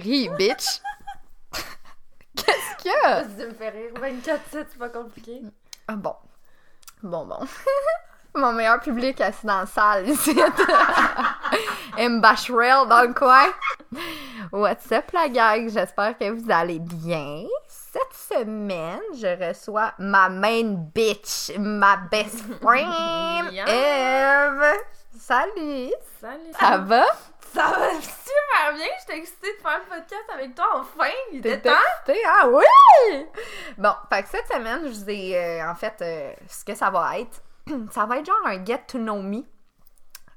Bitch? Qu'est-ce qu'il y a? Ça me fait rire. 24-7, c'est pas compliqué. Ah bon. Bon, bon. Mon meilleur public assis dans la salle ici. M. Bashrell dans le coin. What's up, la gang? J'espère que vous allez bien. Cette semaine, je reçois ma main bitch, ma best friend. Eve. Salut! Salut. Ça va? Ça va super bien. J'étais excitée de faire le podcast avec toi enfin. Il était T'es temps. excitée? Ah oui! Bon, fait que cette semaine, je vous ai, euh, en fait, euh, ce que ça va être, ça va être genre un get to know me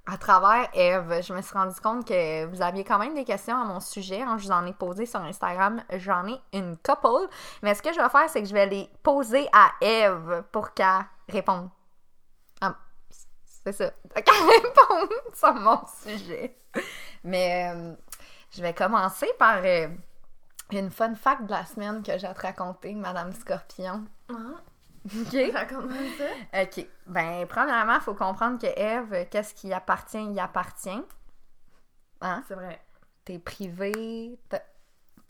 à travers Eve. Je me suis rendu compte que vous aviez quand même des questions à mon sujet. hein. Je vous en ai posé sur Instagram. J'en ai une couple. Mais ce que je vais faire, c'est que je vais les poser à Eve pour qu'elle réponde. Ah, c'est ça. Qu'elle réponde sur mon sujet. Mais euh, je vais commencer par euh, une fun fact de la semaine que j'ai à te raconter, Madame Scorpion. Ah, OK? Raconte-moi ça. OK. Ben, premièrement, il faut comprendre que Eve, qu'est-ce qui appartient, il appartient. Hein? C'est vrai. T'es privé, t'as-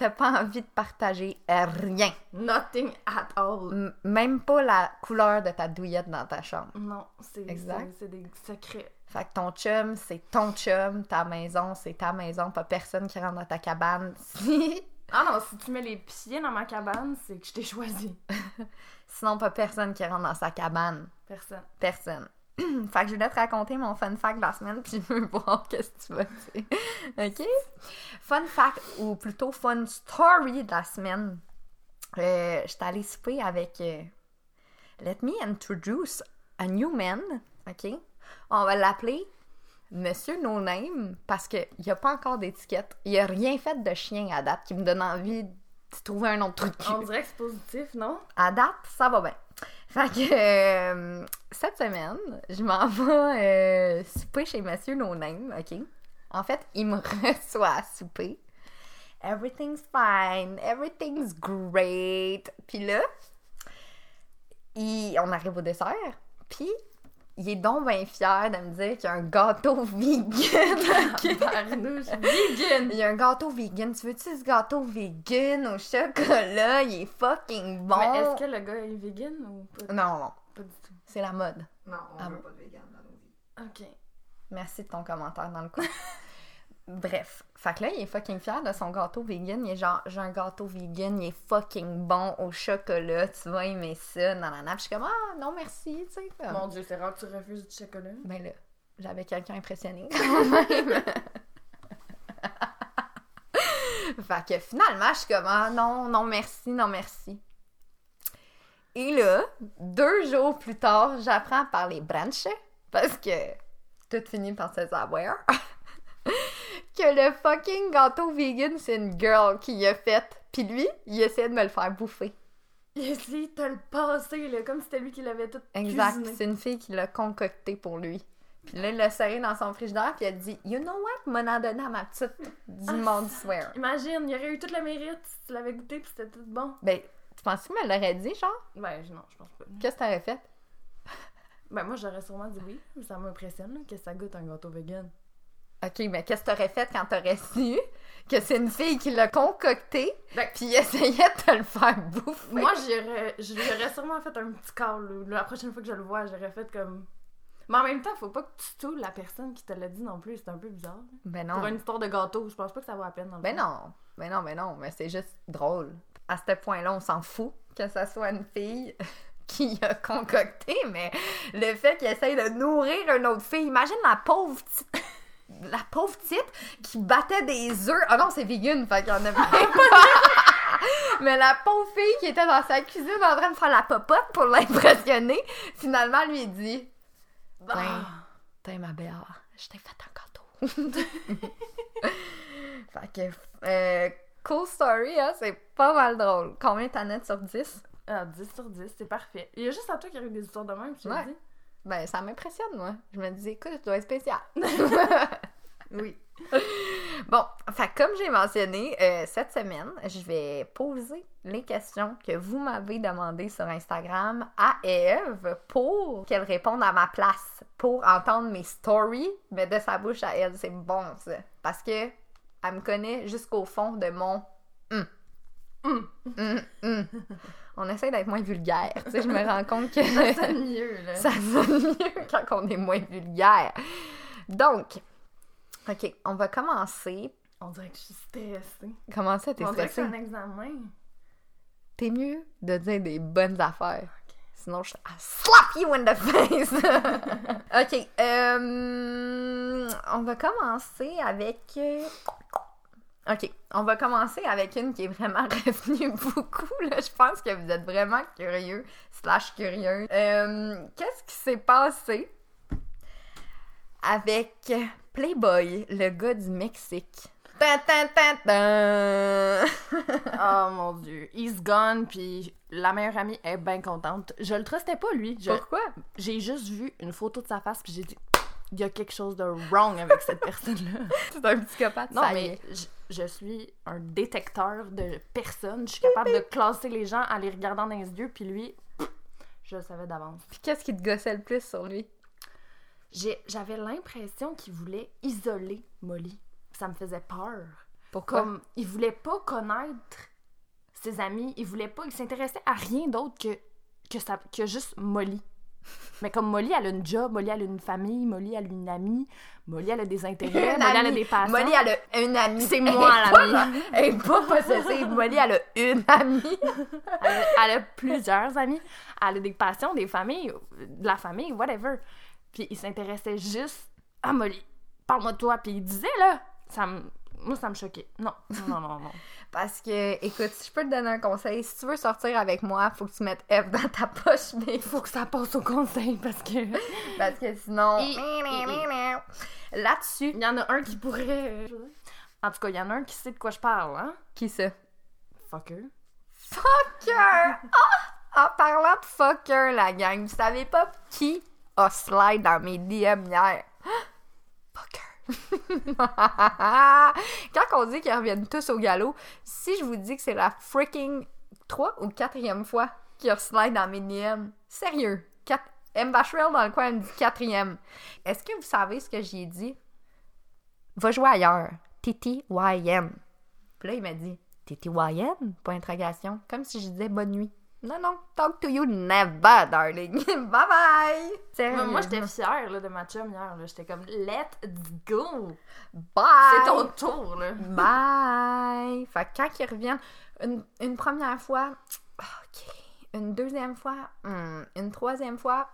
pas envie de partager rien. Nothing at all. M- même pas la couleur de ta douillette dans ta chambre. Non, c'est des secrets. Fait que ton chum, c'est ton chum, ta maison, c'est ta maison, pas personne qui rentre dans ta cabane. Si... Ah non, si tu mets les pieds dans ma cabane, c'est que je t'ai choisi. Sinon, pas personne qui rentre dans sa cabane. Personne. Personne. fait que je voulais te raconter mon fun fact de la semaine, puis je veux voir qu'est-ce que tu vas dire. OK? Fun fact, ou plutôt fun story de la semaine. Euh, J'étais allée souper avec... euh, Let me introduce a new man, OK? On va l'appeler Monsieur No Name, parce qu'il n'y a pas encore d'étiquette. Il a rien fait de chien à date qui me donne envie de trouver un autre truc. On dirait que c'est positif, non? À date, ça va bien. Fait que euh, cette semaine, je m'en vais euh, souper chez Monsieur No Name, OK? En fait, il me reçoit à souper. Everything's fine, everything's great. Puis là, il- on arrive au dessert, puis il est donc bien fier de me dire qu'il y a un gâteau vegan. Vegan. Il y a un gâteau vegan. Tu veux-tu ce gâteau vegan au chocolat? Il est fucking bon. Mais est-ce que le gars est vegan ou pas, Non, non. pas du tout? C'est la mode. Non, on Ah veut bon? pas de vegan dans nos vies. Ok. Merci de ton commentaire dans le coin. Bref. Fait que là, il est fucking fier de son gâteau vegan. Il est genre, j'ai un gâteau vegan, il est fucking bon au chocolat, tu vas aimer ça, nanana. Puis je suis comme, ah, non, merci, tu sais. comme. Mon dieu, c'est rare que tu refuses du chocolat. Ben là, j'avais quelqu'un impressionné quand même. fait que finalement, je suis comme, ah non, non, merci, non, merci. Et là, deux jours plus tard, j'apprends par les branches, parce que tout finit par se savoir, que le fucking gâteau vegan, c'est une girl qui l'a fait. Puis lui, il essaie de me le faire bouffer. Il a essayé de le passer, là, comme si c'était lui qui l'avait tout Exact. C'est une fille qui l'a concocté pour lui. Puis là, il l'a serré dans son frigidaire, puis elle a dit You know what? M'en a donné à ma petite du Ah, monde swear. Imagine, il aurait eu tout le mérite si tu l'avais goûté puis c'était tout bon. Ben, tu penses que me l'aurait dit, genre? Ben, non, je pense pas. Qu'est-ce que t'aurais fait? Ben, moi, j'aurais sûrement dit oui. mais Ça m'impressionne, là, que ça goûte un gâteau vegan. Ok, mais qu'est-ce que t'aurais fait quand t'aurais su que c'est une fille qui l'a concocté, Ben, puis essayait de te le faire bouffer? Moi, j'aurais, je lui aurais sûrement fait un petit call. La prochaine fois que je le vois, j'aurais fait comme. Mais en même temps, faut pas que tu saoules la personne qui te l'a dit non plus. C'est un peu bizarre. là. Ben Pour non. une histoire de gâteau, je pense pas que ça vaut la peine. Dans le Ben fond. non. Ben non, ben non. Mais c'est juste drôle. À ce point-là, on s'en fout que ça soit une fille qui a concocté, mais le fait qu'il essaye de nourrir une autre fille, imagine la pauvre petite. La pauvre petite qui battait des œufs. Ah non, c'est vegan, fait qu'il y en a pas. Mais la pauvre fille qui était dans sa cuisine en train de faire la popote pour l'impressionner, finalement lui dit Ah. Ben, T'es ma belle, je t'ai fait un gâteau. fait que, euh, cool story, hein, c'est pas mal drôle. Combien t'en as sur 10? Ah, 10 sur 10, c'est parfait. Il y a juste à toi qui arrive des histoires de même, le Ouais. dis. Ben, ça m'impressionne, moi. Je me dis, écoute, tu dois être spécial. Oui. Bon, que comme j'ai mentionné, euh, cette semaine, je vais poser les questions que vous m'avez demandées sur Instagram à Eve pour qu'elle réponde à ma place, pour entendre mes stories, mais de sa bouche à elle. C'est bon, ça. Parce que Elle me connaît jusqu'au fond de mon. Hum, hum. On essaie d'être moins vulgaire. Tu sais, je me rends compte que Ça sonne mieux, là. ça sonne mieux quand on est moins vulgaire. Donc, OK, on va commencer. On dirait que je suis stressée. Comment ça, t'es On dirait que c'est stressée? un examen. T'es mieux de dire des bonnes affaires. Sinon, je I slap you in the face! OK, euh, on va commencer avec... OK, on va commencer avec une qui est vraiment revenue beaucoup. Là. Je pense que vous êtes vraiment curieux, slash curieux. Euh, Qu'est-ce qui s'est passé avec Playboy, le gars du Mexique? Tan, tan, tan, tan. Oh mon dieu. He's gone, puis la meilleure amie est bien contente. Je le trustais pas, lui. Je- Pourquoi? J'ai juste vu une photo de sa face, puis j'ai dit, il y a quelque chose de wrong avec cette personne-là. C'est un psychopathe, Non, ça mais je, je suis un détecteur de personnes. Je suis capable de classer les gens en les regardant dans les yeux, puis lui, je le savais d'avance. Puis qu'est-ce qui te gossait le plus sur lui? J'avais l'impression qu'il voulait isoler Molly. Ça me faisait peur. Pourquoi? Comme, il voulait pas connaître ses amis, il voulait pas, il s'intéressait à rien d'autre que, que, ça, que juste Molly. Mais comme Molly, elle a une job, Molly, elle a une famille, Molly, elle a une amie, Molly, elle a des intérêts, Molly, elle a des passions. Molly, elle a une amie. C'est moi, l'amie. Elle est pas possessive. Molly, elle a une amie. Elle a, elle a plusieurs amis. Elle a des passions, des familles, de la famille, whatever. Puis il s'intéressait juste à Molly. Parle-moi de toi. Puis il disait, là, ça me... Moi, ça me choquait. Non, non, non, non. Parce que, écoute, si je peux te donner un conseil, si tu veux sortir avec moi, faut que tu mettes F dans ta poche, mais Il faut que ça passe au conseil parce que... parce que sinon. Et- Là-dessus, Il y en a un qui pourrait... euh, En tout cas, il y en a un qui sait de quoi je parle, hein? qui ça? Fucker. Fucker! Ah! En parlant de fucker, la gang, vous savez pas qui a slide dans mes DM hier? Fucker! Quand on dit qu'ils reviennent tous au galop, si je vous dis que c'est la freaking 3 ou 4e fois qu'ils slide dans mes sérieux, 4... M. Bachelor dans le coin me dit quatrième. Est-ce que vous savez ce que j'ai dit? Va jouer ailleurs. T-T-Y-N. Puis là, il m'a dit T-T-Y-N? Point d'interrogation. Comme si je disais bonne nuit. Non, non. Talk to you never, darling. bye bye. Moi, moi, j'étais fière là, de ma chum hier. J'étais comme, let's go! Bye. C'est ton tour, là. Bye. Fait que quand ils reviennent, une, une première fois, OK. Une deuxième fois, hmm, une troisième fois,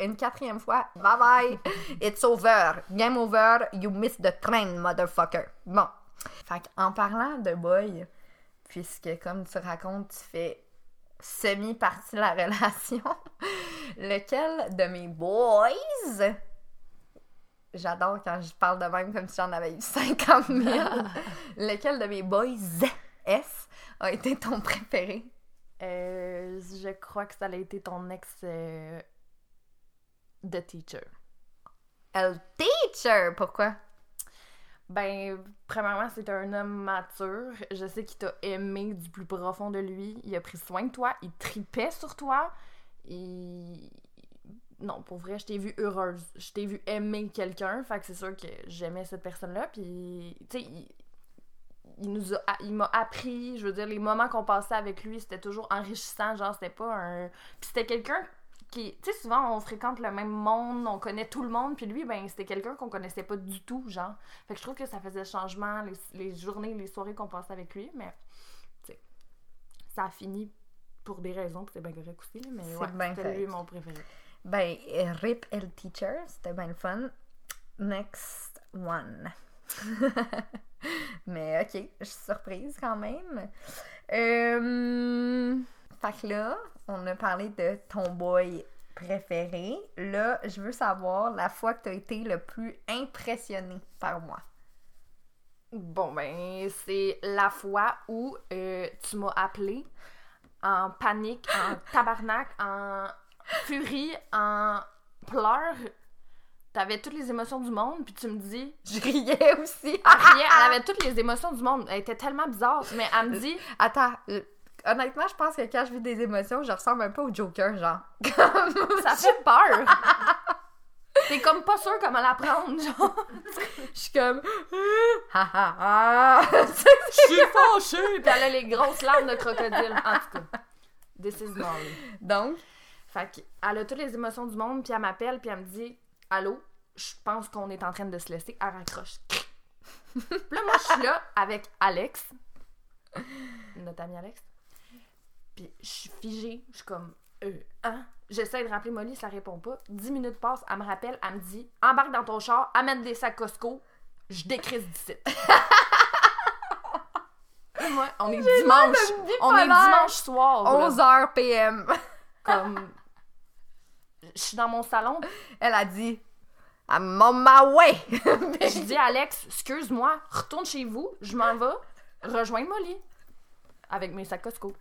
une quatrième fois, bye bye. It's over. Game over. You missed the train, motherfucker. Bon. Fait en parlant de boy, puisque comme tu racontes, tu fais semi-partie de la relation, lequel de mes boys? J'adore quand je parle de même comme si j'en avais eu 50 000. Lequel de mes boys S a été ton préféré? Euh, je crois que ça a été ton ex euh, de teacher. El Teacher! Pourquoi? Ben, premièrement, c'est un homme mature. Je sais qu'il t'a aimé du plus profond de lui. Il a pris soin de toi. Il tripait sur toi. Il... Non, pour vrai, je t'ai vu heureuse. Je t'ai vu aimer quelqu'un. Fait que c'est sûr que j'aimais cette personne-là. Puis, tu sais, il... il nous a... il m'a appris. Je veux dire, les moments qu'on passait avec lui, c'était toujours enrichissant. Genre, c'était pas un... Puis c'était quelqu'un qui... Tu sais, souvent, on fréquente le même monde. On connaît tout le monde. Puis lui, ben, c'était quelqu'un qu'on connaissait pas du tout, genre. Fait que je trouve que ça faisait changement, les, les journées, les soirées qu'on passait avec lui, mais tu sais, ça a fini pour des raisons, puis c'est bien correct aussi, mais C'est ouais, c'était lui mon préféré. Ben, euh, RIP El Teacher, c'était bien le fun. Next one. Mais ok, je suis surprise quand même. Euh... Fait que là, on a parlé de ton boy préféré. Là, je veux savoir la fois que tu as été le plus impressionné par moi. Bon, ben, c'est la fois où euh, tu m'as appelé en panique, en tabarnak, en furie, en pleurs. T'avais toutes les émotions du monde, puis tu me dis, Je riais aussi. elle riait, elle avait toutes les émotions du monde. Elle était tellement bizarre, mais elle me dit, Attends, euh, honnêtement, je pense que quand je vis des émotions, je ressemble un peu au Joker, genre. ça fait peur. T'es comme pas sûr comment la prendre, genre. Je suis comme. Ha ha ha! Je suis fâchée! Puis elle a les grosses larmes de crocodile. En tout cas, this is. Donc, Fait qu'elle a toutes les émotions du monde, puis elle m'appelle, puis elle me dit Allô, je pense qu'on est en train de se laisser. Elle raccroche. puis là, moi, je suis là avec Alex, notre ami Alex. Puis je suis figée, je suis comme Euh, hein? J'essaie de rappeler Molly, ça répond pas. Dix minutes passent, elle me rappelle, elle me dit Embarque dans ton char, amène des sacs Costco, je décrise d'ici. Moi, on est dimanche. On est dimanche soir. là. 11h PM. Comme. Je suis dans mon salon, Elle a dit. I'm on my way! je dis Alex, excuse-moi, retourne chez vous, je m'en vais, rejoins Molly. Avec mes sacs Costco.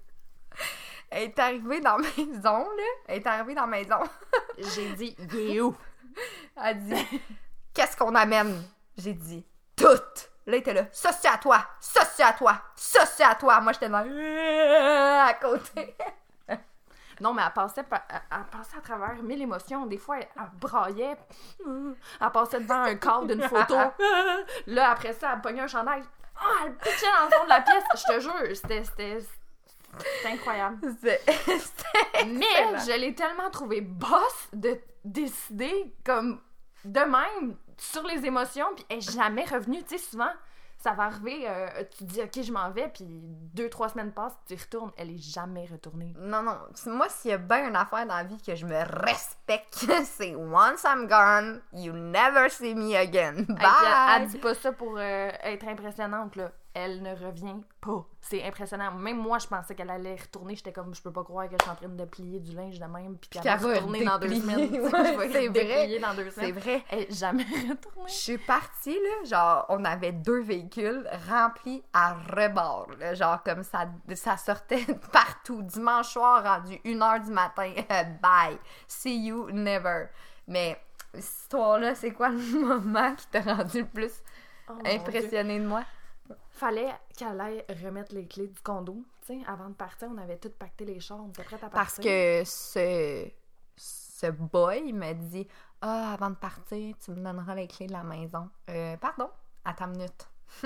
Elle est arrivée dans la maison, là. Elle est arrivée dans la maison. J'ai dit, il est où? Elle a dit Qu'est-ce qu'on amène J'ai dit Tout Là, il était là Ça, c'est à toi Ça, c'est à toi Ça, c'est à toi Moi, j'étais dans à côté. Non, mais elle passait, par- elle, elle passait à travers mille émotions. Des fois, elle, elle braillait. Elle passait devant un cadre d'une photo. Là, après ça, elle pognait un chandail. Ah, elle pitchait dans le fond de la pièce. Je te jure, c'était- c'était incroyable. C'est-. Mais je l'ai tellement trouvé boss de décider comme de même sur les émotions, puis elle est jamais revenue. Tu sais, souvent, ça va arriver, euh, tu dis, OK, je m'en vais, puis deux, trois semaines passent, tu y retournes. Elle est jamais retournée. Non, non. Moi, s'il y a bien une affaire dans la vie que je me respecte, c'est once I'm gone, you never see me again. Hey, puis Bye! elle, elle dit pas ça pour euh, être impressionnante, là. Elle ne revient pas. C'est impressionnant. Même moi, je pensais qu'elle allait retourner. J'étais comme, je peux pas croire que je suis en train de plier du linge de même, puis qu'elle va retourner dans deux semaines. Ouais, c'est vrai. déplier dans deux C'est vrai. Elle est jamais retournée. Je suis partie, là, genre, on avait deux véhicules remplis à rebord, là, genre, comme ça, ça sortait partout. Dimanche soir, rendu 1h du matin, bye, see you, never. Mais, cette histoire-là, c'est quoi le moment qui t'a rendu le plus Oh, impressionné de moi? Fallait qu'elle aille remettre les clés du condo. Tu sais, avant de partir, on avait tout pacté les chars, on était prêtes à partir. Parce que ce, ce boy m'a dit Ah, avant de partir, tu me donneras les clés de la maison. Euh, pardon, à ta minute.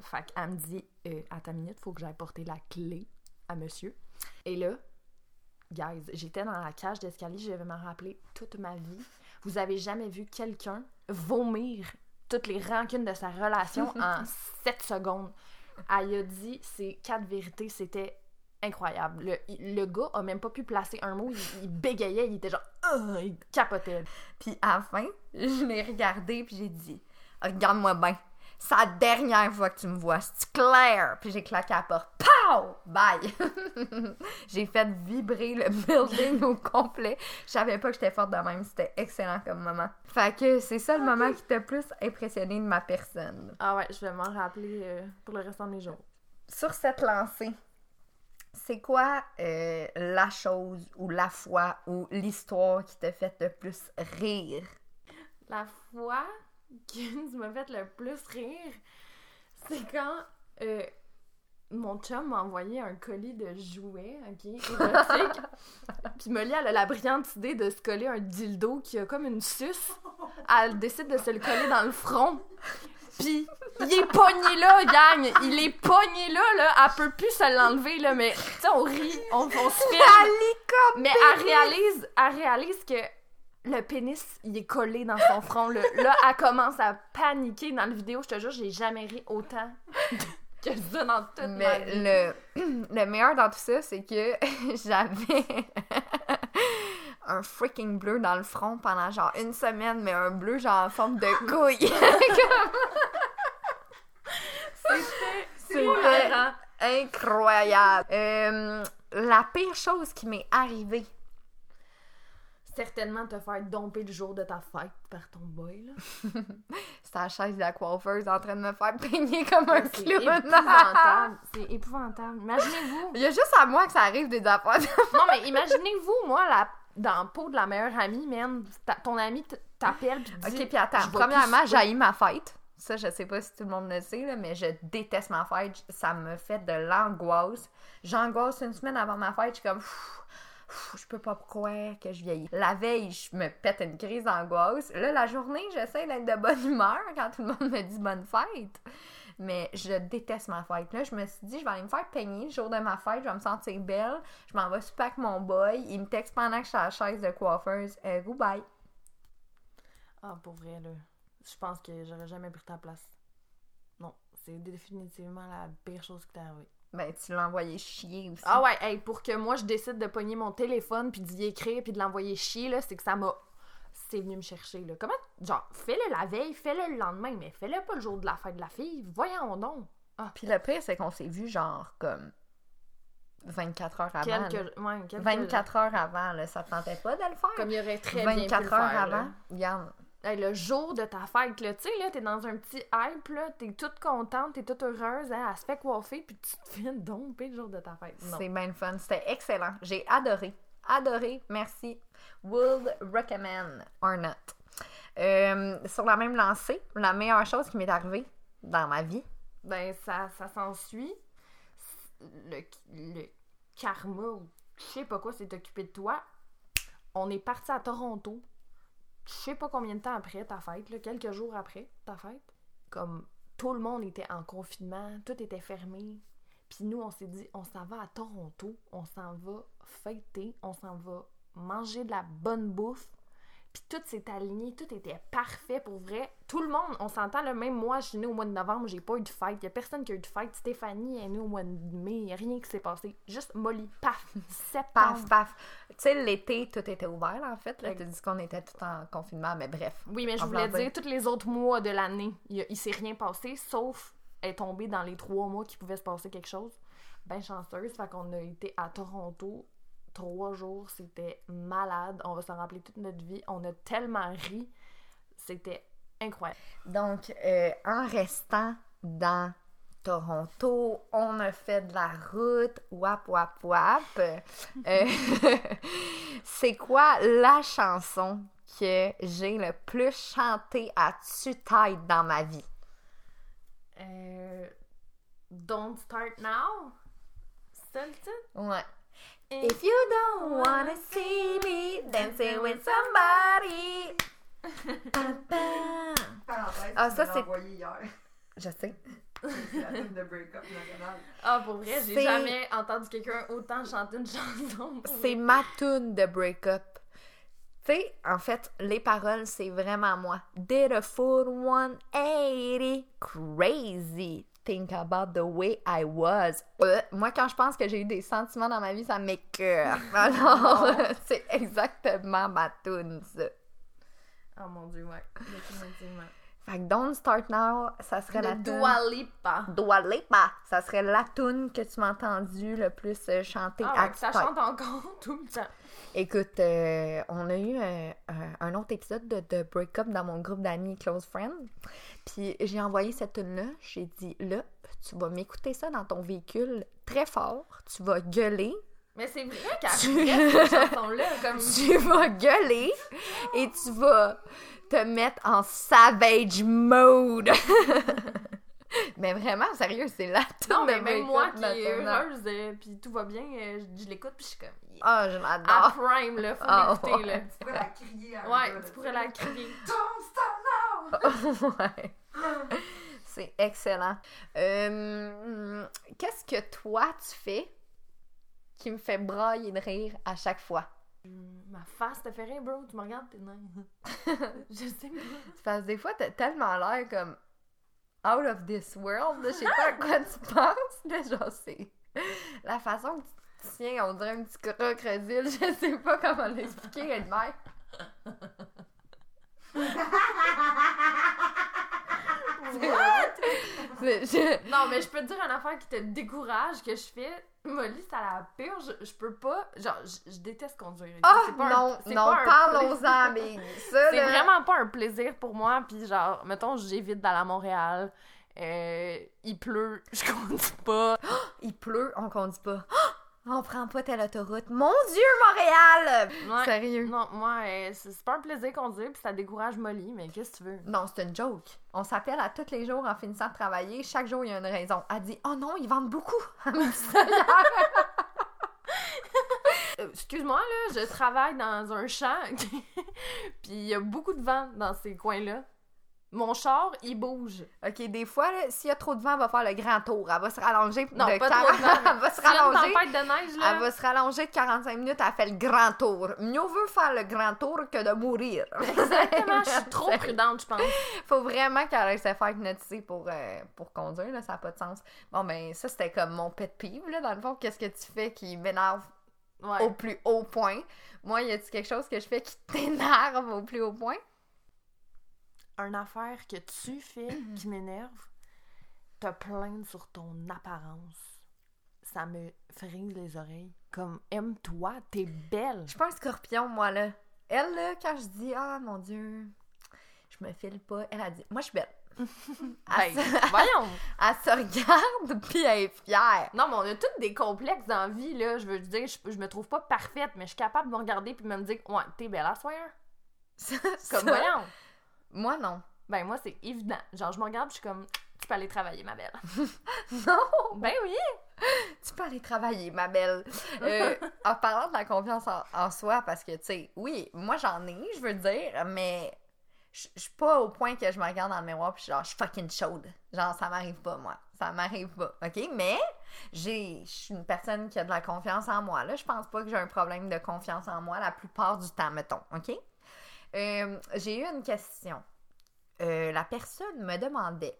Fait qu'elle me dit, euh, à ta minute, faut que j'aille porter la clé à monsieur. Et là, guys, j'étais dans la cage d'escalier, je vais m'en rappeler toute ma vie. Vous avez jamais vu quelqu'un vomir toutes les rancunes de sa relation en 7 secondes. Elle a dit ces quatre vérités, c'était incroyable. Le, le gars a même pas pu placer un mot, il, il bégayait, il était genre, il capotait. Puis à la fin, je l'ai regardé puis j'ai dit Regarde-moi bien. C'est la dernière fois que tu me vois, c'est clair? Puis j'ai claqué à la porte. Bye! j'ai fait vibrer le building au complet. Je savais pas que j'étais forte de même. C'était excellent comme moment. Fait que c'est ça le moment qui t'a plus impressionné de ma personne. Ah ouais, je vais m'en rappeler euh, pour le restant de mes jours. Sur cette lancée, c'est quoi euh, la chose ou la fois ou l'histoire qui t'a fait le plus rire? La fois que tu m'as fait le plus rire, c'est quand euh, mon chum m'a envoyé un colis de jouets, ok, érotiques. Puis Molly, elle a la brillante idée de se coller un dildo qui a comme une suce. Elle décide de se le coller dans le front. Puis il est pogné là, gang! Il est pogné là, là! Elle peut plus se l'enlever, là, mais tu sais, on rit, on, on se. Alicop! Mais elle réalise, elle réalise que le pénis, il est collé dans son front. Là, là elle commence à paniquer dans la vidéo. Je te jure, j'ai jamais ri autant que ça dans toute ma Mais vie. le, le meilleur dans tout ça, c'est que j'avais un freaking bleu dans le front pendant genre une semaine, mais un bleu genre en forme de couille. C'est hilarant. incroyable. Euh, la pire chose qui m'est arrivée, Certainement te faire domper le jour de ta fête par ton boy, là. c'était la chaise de la coiffeuse en train de me faire peigner comme un C'est clown. épouvantable. C'est épouvantable. Imaginez-vous. Il y a juste à moi que ça arrive des affaires. Non, mais imaginez-vous, moi, la, dans le pot de la meilleure amie, ta- ton ami t'appelle pis dit... Ok, puis attends. Premièrement, j'ai ma fête. Ça, je sais pas si tout le monde le sait, là, mais je déteste ma fête. Ça me fait de l'angoisse. J'angoisse une semaine avant ma fête. Je suis comme. Je peux pas croire que je vieillis. La veille, je me pète une crise d'angoisse. Là, la journée, j'essaie d'être de bonne humeur quand tout le monde me dit bonne fête. Mais je déteste ma fête. Là, je me suis dit, je vais aller me faire peigner le jour de ma fête, je vais me sentir belle. Je m'en vais super avec mon boy. Il me texte pendant que je suis à la chaise de coiffeuse. Euh, goodbye. Ah, pour vrai, là. Je pense que j'aurais jamais pris ta place. Non, c'est définitivement la pire chose qui t'est arrivée. Ben, tu l'as envoyé chier aussi. Ah ouais, hey, pour que moi je décide de pogner mon téléphone puis d'y écrire puis de l'envoyer chier, là, c'est que ça m'a. C'est venu me chercher, là. Comment. Genre, fais-le la veille, fais-le le lendemain, mais fais-le pas le jour de la fête de la fille. Voyons donc. Ah, Puis le pire, c'est qu'on s'est vu genre comme 24 heures avant. quelques. Ouais, quelques. 24 heures avant, là, ça te tentait pas de le faire? Comme il aurait très bien pu 24 le heures faire, avant? Regarde. Le jour de ta fête, là, tu sais, là, t'es dans un petit hype, là, t'es toute contente, t'es toute heureuse, hein, elle se fait coiffer, puis tu te fais domper le jour de ta fête. C'est bien le fun. C'était excellent. J'ai adoré. Adoré. Merci. Would recommend or not. Euh, sur la même lancée, la meilleure chose qui m'est arrivée dans ma vie, Ben, ça, ça s'ensuit. Le, le karma, ou je sais pas quoi, s'est occupé de toi. On est parti à Toronto. Je sais pas combien de temps après ta fête, quelques jours après ta fête. Comme tout le monde était en confinement, tout était fermé. Puis nous, on s'est dit, on s'en va à Toronto, on s'en va fêter, on s'en va manger de la bonne bouffe. Puis tout s'est aligné, tout était parfait pour vrai. Tout le monde, on s'entend, le même moi, je suis née au mois de novembre, j'ai pas eu de fête. Il y a personne qui a eu de fête. Stéphanie est née au mois de mai, y a rien qui s'est passé. Juste Molly, paf, septembre. paf, paf. Tu sais, l'été, tout était ouvert, en fait. Là, tu dit qu'on était tout en confinement, mais bref. Oui, mais je voulais dire, tous les autres mois de l'année, il, s'est rien passé, sauf est tombée dans les trois mois qu'il pouvait se passer quelque chose. Ben chanceuse, fait qu'on a été à Toronto trois jours, c'était malade. On va s'en rappeler toute notre vie. On a tellement ri, c'était incroyable. Donc, euh, en restant dans Toronto, on a fait de la route, wap, wap, wap. Euh, c'est quoi la chanson que j'ai le plus chanté à tue-tête dans ma vie? Euh, Don't Start Now? C'est ça le titre? Ouais. If you don't wanna see me dancing with somebody. Ah, tu ça, c'est- hier. Je sais. C'est la tune de Break Up nationale. Ah, pour vrai, j'ai C'est- jamais entendu quelqu'un autant chanter une chanson. pour C'est ma tune de break-up. Tu sais, en fait, les paroles, c'est vraiment moi. Did a full 180, crazy. Think about the way I was. Euh, moi, quand je pense que j'ai eu des sentiments dans ma vie, ça m'écoeure. Alors, c'est exactement ma tune, ça. Oh mon dieu, ouais. Définitivement. Fait que Don't Start Now, ça serait la tune... Dua Lipa. Dua Lipa. Ça serait la tune que tu m'as entendu le plus euh, chanter Ah à que ça chante encore tout le temps. Écoute, euh, on a eu un, un autre épisode de, de Break-up dans mon groupe d'amis Close Friends. Puis j'ai envoyé cette tune-là. J'ai dit, là, tu vas m'écouter ça dans ton véhicule très fort. Tu vas gueuler. Mais c'est vrai qu'après Tu- cette chanson-là, comme. Tu vas gueuler et tu vas te mettre en savage mode. mais vraiment, sérieux, c'est la Non, de mais même moi qui est heureuse, euh, puis tout va bien, euh, je, je l'écoute, puis je suis comme. yeah. Ah, je À l'adore. Prime, là, faut Ah, l'écouter, ouais. là. Tu pourrais la crier à un Ouais, tu pourrais la crier. Don't stop now! ouais. C'est excellent. Euh, Qu'est-ce que toi tu fais qui me fait brailler de rire à chaque fois? Ma face te fait rire, bro, tu me regardes, t'es nain. je sais pas. Parce que des fois, t'as tellement l'air comme out of this world. Je sais pas à quoi tu penses. Là, genre, c'est la façon que tu te tiens, on dirait un petit crocodile. Je sais pas comment l'expliquer, elle je... Non, mais je peux te dire une affaire qui te décourage que je fais. Molly, ça la pire, je, je peux pas. Genre, je, je déteste conduire. Ah C'est pas un- non, c'est non, parlons-en, mais ça, C'est vraiment pas un plaisir pour moi. Puis genre, mettons, j'évite d'aller à Montréal. Euh, il pleut, je conduis pas. Il pleut, on conduit pas. On prend pas telle autoroute. Mon Dieu, Montréal! Ouais. Sérieux? Non, moi, euh, c'est pas un plaisir conduire, puis ça décourage Molly, mais qu'est-ce que tu veux? Non, c'est une joke. On s'appelle à tous les jours en finissant de travailler. Chaque jour, il y a une raison. Elle dit Oh non, ils vendent beaucoup. Dit. Euh, excuse-moi, là, je travaille dans un champ, puis il y a beaucoup de vent dans ces coins-là. Mon char, il bouge. OK, des fois, s'il y a trop de vent, elle va faire le grand tour. Elle va se rallonger Non, de pas trop de vent. elle va se a une rallonger. tempête de neige, là. Elle va se rallonger de 45 minutes, elle fait le grand tour. Mieux vaut faire le grand tour que de mourir. Exactement, je suis trop prudente, je pense. Faut vraiment qu'elle aille se faire hypnotiser pour, euh, pour conduire, là, ça n'a pas de sens. Bon, ben, ça, c'était comme mon pet peeve, là, dans le fond. Qu'est-ce que tu fais qui m'énerve Ouais. au plus haut point? Moi, y a-tu quelque chose que je fais qui t'énerve au plus haut point? Une affaire que tu fais qui m'énerve, te plaindre sur ton apparence. Ça me frise les oreilles. Comme, aime-toi, t'es belle. Je suis pas un scorpion, moi, là. Elle, là, quand je dis, ah, mon Dieu, je me file pas, elle a dit, moi, je suis belle. Elle, Ben, se, voyons! elle se regarde, puis elle est fière. Non, mais on a tous des complexes dans la vie, là. Je veux dire, je, je me trouve pas parfaite, mais je suis capable de me regarder puis de me dire, ouais, t'es belle à soir. Comme, ça, voyons! Moi, non. Ben, moi, c'est évident. Genre, je me regarde je suis comme, tu peux aller travailler, ma belle. Non! Ben oui! Tu peux aller travailler, ma belle. Euh, en parlant de la confiance en, en soi, parce que, tu sais, oui, moi j'en ai, je veux dire, mais je suis pas au point que je me regarde dans le miroir puis genre, je suis fucking chaude. Genre, ça m'arrive pas, moi. Ça m'arrive pas, OK? Mais j'ai, je suis une personne qui a de la confiance en moi. Là, je pense pas que j'ai un problème de confiance en moi la plupart du temps, mettons, OK? Euh, j'ai eu une question. Euh, la personne me demandait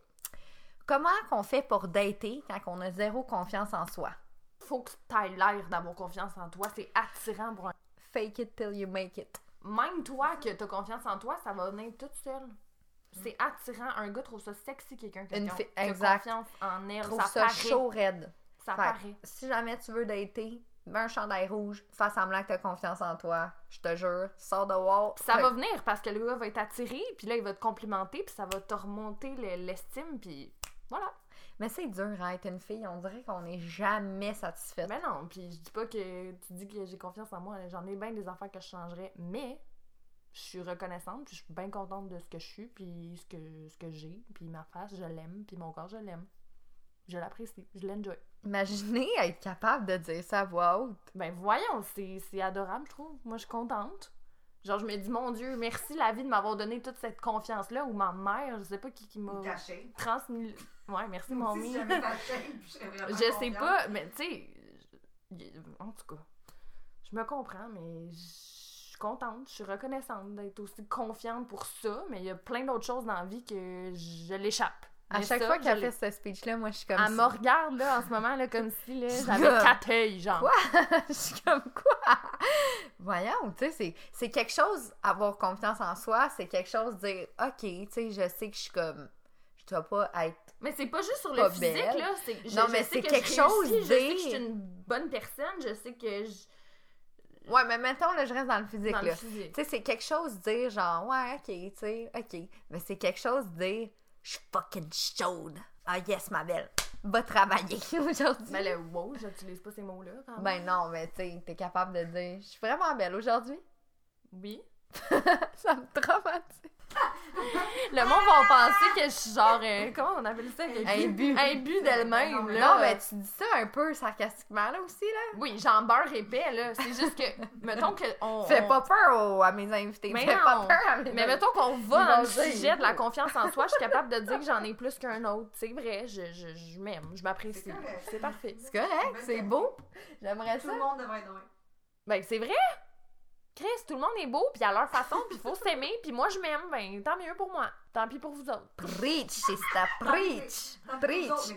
comment qu'on fait pour dater quand on a zéro confiance en soi? Faut que t'ailles l'air d'avoir confiance en toi. C'est attirant pour un. Fake it till you make it. Même toi, que t'as confiance en toi, ça va venir toute seule. C'est attirant. Un gars trouve ça sexy, quelqu'un qui a confiance en elle. Trouve Ça, ça, paraît. chaud raide. Ça Fait paraît. si jamais tu veux dater, mets un chandail rouge, fais semblant que t'as confiance en toi. Je te jure, sors de wall. Ça va venir parce que le gars va être attiré, puis là, il va te complimenter, puis ça va te remonter le- l'estime, puis voilà. Mais c'est dur à être une fille, on dirait qu'on n'est jamais satisfaite. Mais non, puis je dis pas que tu dis que j'ai confiance en moi, j'en ai bien des affaires que je changerais, mais je suis reconnaissante, puis je suis bien contente de ce que je suis, puis ce que, ce que j'ai, puis ma face, je l'aime, puis mon corps, je l'aime. Je l'apprécie, je l'enjoy. Imaginez être capable de dire ça à voix haute. Ben voyons, c'est c'est adorable, je trouve. Moi, je suis contente. Genre, je me dis, mon Dieu, merci la vie de m'avoir donné toute cette confiance-là, ou ma mère, je sais pas qui, qui m'a transmis... Ouais, merci, mamie. si je sais pas, mais tu sais, en tout cas, je me comprends, mais je suis contente, je suis reconnaissante d'être aussi confiante pour ça, mais il y a plein d'autres choses dans la vie que je l'échappe. À Mais chaque ça, fois qu'elle fait ce speech-là, moi, je suis comme. Elle si- me regarde, là, en ce moment, là, comme si, là, j'avais comme- quatre œils, genre. Quoi? je suis comme quoi? Voyons, tu sais, c'est- c'est quelque chose, avoir confiance en soi, c'est quelque chose de dire, OK, tu sais, je sais que je suis comme. Je dois pas être. Mais c'est pas juste sur le physique, belle. là. c'est- je- Non, mais c'est que quelque chose réussis, Je sais que je suis une bonne personne, je sais que je... Ouais, mais mettons, là, je reste dans le physique, Dans là. Tu sais, c'est quelque chose de dire genre, ouais, ok, tu sais, ok. Mais c'est quelque chose de dire, je suis fucking chaude. Ah yes, ma belle. Va travailler aujourd'hui. Mais le wow, j'utilise pas ces mots-là. Ben non, mais tu sais, t'es capable de dire, je suis vraiment belle aujourd'hui. Oui. Ça me traumatise. Le monde va penser que je suis genre... euh, comment on appelle ça? Imbu. Imbu d'elle-même, là. Non, mais tu dis ça un peu sarcastiquement, là, aussi, là. Oui, j'en beurre épais, là. C'est juste que, mettons que on... Fais on- pas peur aux- à mes invités. Mais Fais pas non. peur à mes Mais mettons qu'on va dans le sujet de la confiance en soi, je suis capable de dire que j'en ai plus qu'un autre. C'est vrai, je, je, je m'aime, je m'apprécie. C'est correct. C'est parfait. C'est correct, c'est beau. J'aimerais Tout ça. le monde devrait être loin. Ben, c'est vrai! Chris, tout le monde est beau, puis à leur façon, puis il faut s'aimer, puis moi je m'aime, ben tant mieux pour moi. Tant pis pour vous autres. Preach, c'est ça, preach. Preach.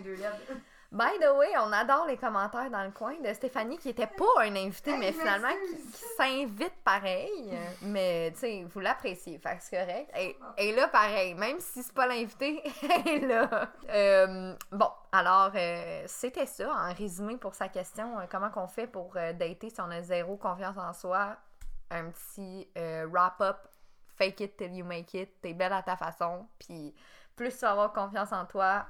By the way, on adore les commentaires dans le coin de Stéphanie qui était pas un invité, mais finalement qui, s'invite pareil. Mais tu sais, vous l'appréciez, fait que c'est correct. Et, et là, pareil, même si c'est pas l'invité, elle est là. Euh, bon, alors euh, c'était ça en résumé pour sa question. euh, comment qu'on fait pour euh, dater si on a zéro confiance en soi? Un petit euh, wrap-up, fake it till you make it. T'es belle à ta façon, puis plus tu vas avoir confiance en toi,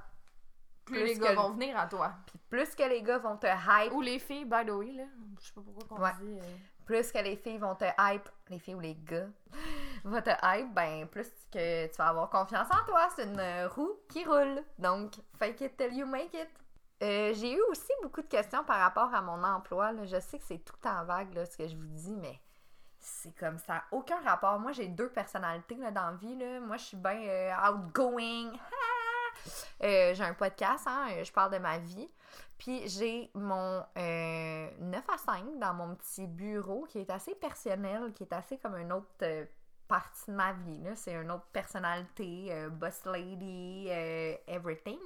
Plus, Plus les que gars le- vont venir à toi. puis plus que les gars vont te hype, Ou les filles, by the way, là. Je sais pas pourquoi qu'on Ouais. dit. euh, plus que les filles vont te hype, les filles ou les gars vont te hype, ben plus que tu vas avoir confiance en toi. C'est une euh, roue qui roule. Donc, fake it till you make it. Euh, j'ai eu aussi beaucoup de questions par rapport à mon emploi. là. Je sais que c'est tout en vague, là, ce que je vous dis, mais c'est comme ça. Aucun rapport. Moi, j'ai deux personnalités là, dans la vie. Là. Moi, je suis bien euh, outgoing. Euh, j'ai un podcast, hein, euh, je parle de ma vie. Puis j'ai mon euh, 9 à 5 dans mon petit bureau qui est assez personnel, qui est assez comme une autre partie de ma vie. C'est une autre personnalité, boss lady, everything.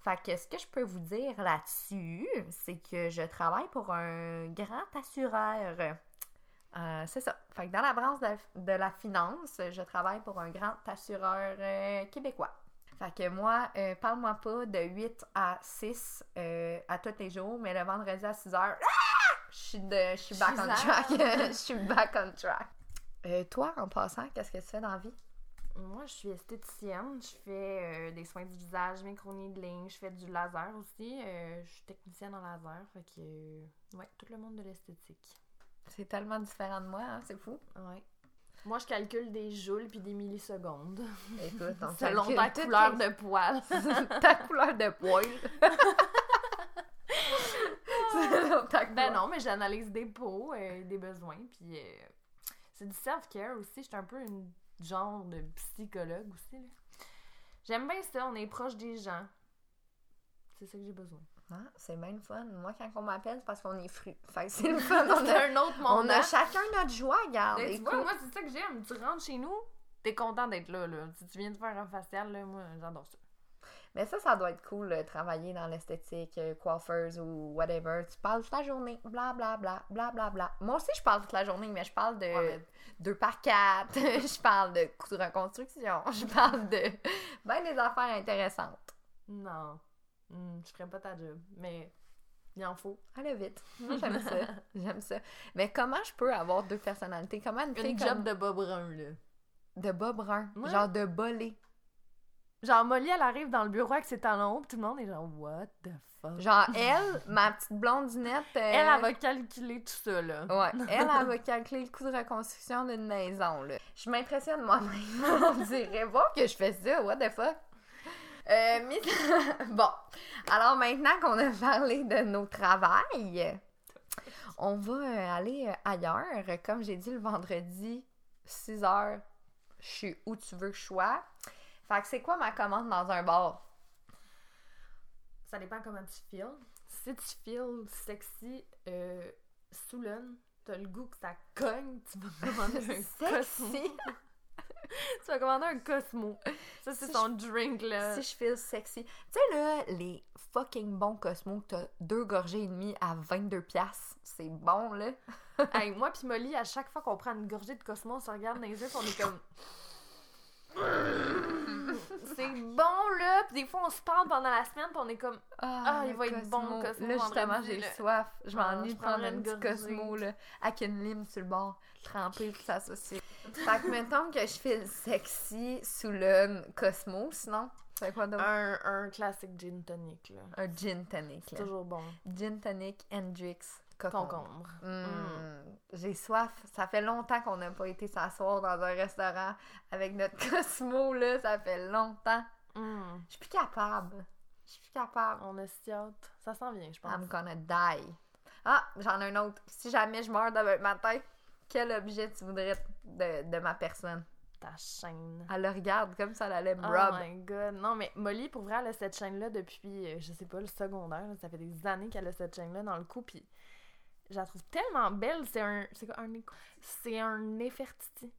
Fait que ce que je peux vous dire là-dessus, c'est que je travaille pour un grand assureur. Euh, c'est ça. Fait que dans la branche de, de la finance, je travaille pour un grand assureur euh, québécois. Fait que moi, euh, parle-moi pas de 8 à 6 euh, à tous les jours, mais le vendredi à 6 heures, ah! je suis de- je suis back on track. Je suis back on track. Toi, en passant, qu'est-ce que tu fais dans la vie? Moi, je suis esthéticienne. Je fais euh, des soins du visage, microneedling. Je fais du laser aussi. Euh, je suis technicienne en laser. Fait que, euh, ouais, tout le monde de l'esthétique. C'est tellement différent de moi, hein, c'est fou. Ouais. Moi, je calcule des joules puis des millisecondes. Écoute, on Selon ta couleur de poil. ta couleur de poil. Selon ta Ben non, mais j'analyse des peaux, euh, des besoins, puis euh, c'est du self-care aussi. J'étais un peu une genre de psychologue aussi. J'aime bien ça, on est proche des gens. C'est ça que j'ai besoin. Ah, c'est bien le fun. Moi, quand on m'appelle, c'est parce qu'on est fru. Fait que c'est le fun. On a, un autre on monde. a hein? chacun notre joie, regarde. Ben, tu vois, moi, c'est ça que j'aime. Tu rentres chez nous, t'es content d'être là, là. Si tu viens de faire un facial, là, moi, j'adore ça. Mais ça, ça doit être cool, euh, travailler dans l'esthétique, euh, coiffeuse ou whatever. Tu parles toute la journée, bla bla bla, bla bla bla. Moi aussi, je parle toute la journée, mais je parle de Ouais, mais- 2 par 4, je parle de coûts de reconstruction, je parle de ben des affaires intéressantes. Non. Hmm, je ferais pas ta job, mais il en faut. Allez vite. Moi, j'aime ça. J'aime ça. Mais comment je peux avoir deux personnalités? Comment une Une comme- job de bas brun, là. de bas brun? Ouais. Genre de bolé. Genre, Molly, elle arrive dans le bureau avec ses talons hauts, tout le monde est genre, what the fuck? Genre, elle, ma petite blondinette. euh, Elle, elle va calculer tout ça, là. Ouais, elle, elle va calculer le coût de reconstruction d'une maison, là. Je m'impressionne moi-même. On dirait pas que je fais ça, what the fuck? Euh, mais... bon, alors maintenant qu'on a parlé de nos travails, on va euh, aller euh, ailleurs. Comme j'ai dit le vendredi, 6 heures, je suis où tu veux que je sois. Fait que c'est quoi ma commande dans un bar? Ça dépend comment tu feels. Si tu feels sexy, euh, Soulon, t'as le goût que ça cogne, tu vas commander un. Sexy! Tu vas commander un Cosmo. Ça, c'est Si son drink, là. Si je feel sexy. Tu sais, là, les fucking bons Cosmo, que t'as deux gorgées et demie à 22 piastres. C'est bon, là. Hey, moi pis Molly, à chaque fois qu'on prend une gorgée de Cosmo, on se regarde dans les yeux on est comme... c'est bon, là! Pis des fois, on se parle pendant la semaine pis on est comme... Ah, il le va être bon, Cosmo, Là, justement, j'ai soif. Je Ah, m'ennuie je de prendre une petit gorgée. Cosmo, là, avec une lime sur le bord, trempé, puis ça s'associe. Fait que, mettons que je file sexy sous le Cosmo, sinon, c'est quoi d'autre? Un, un classique gin tonic, là. Un gin tonic, C'est là. toujours bon. Gin tonic, Hendrix, concombre. Concombre. Mm. J'ai soif. Ça fait longtemps qu'on n'a pas été s'asseoir dans un restaurant avec notre Cosmo, là. Ça fait longtemps. Mm. Je suis plus capable. Je suis plus capable. On a si hâte. Ça s'en vient, je pense. I'm gonna die. Ah, j'en ai un autre. Si jamais je meurs demain matin, quel objet tu voudrais de, de ma personne? Ta chaîne. Elle le regarde comme ça, elle allait me Oh rub. my god. Non, mais Molly, pour vrai, elle a cette chaîne-là depuis, euh, je sais pas, le secondaire. Ça fait des années qu'elle a cette chaîne-là dans le cou. Puis je la trouve tellement belle. C'est un. C'est quoi un écho? C'est un Nefertiti.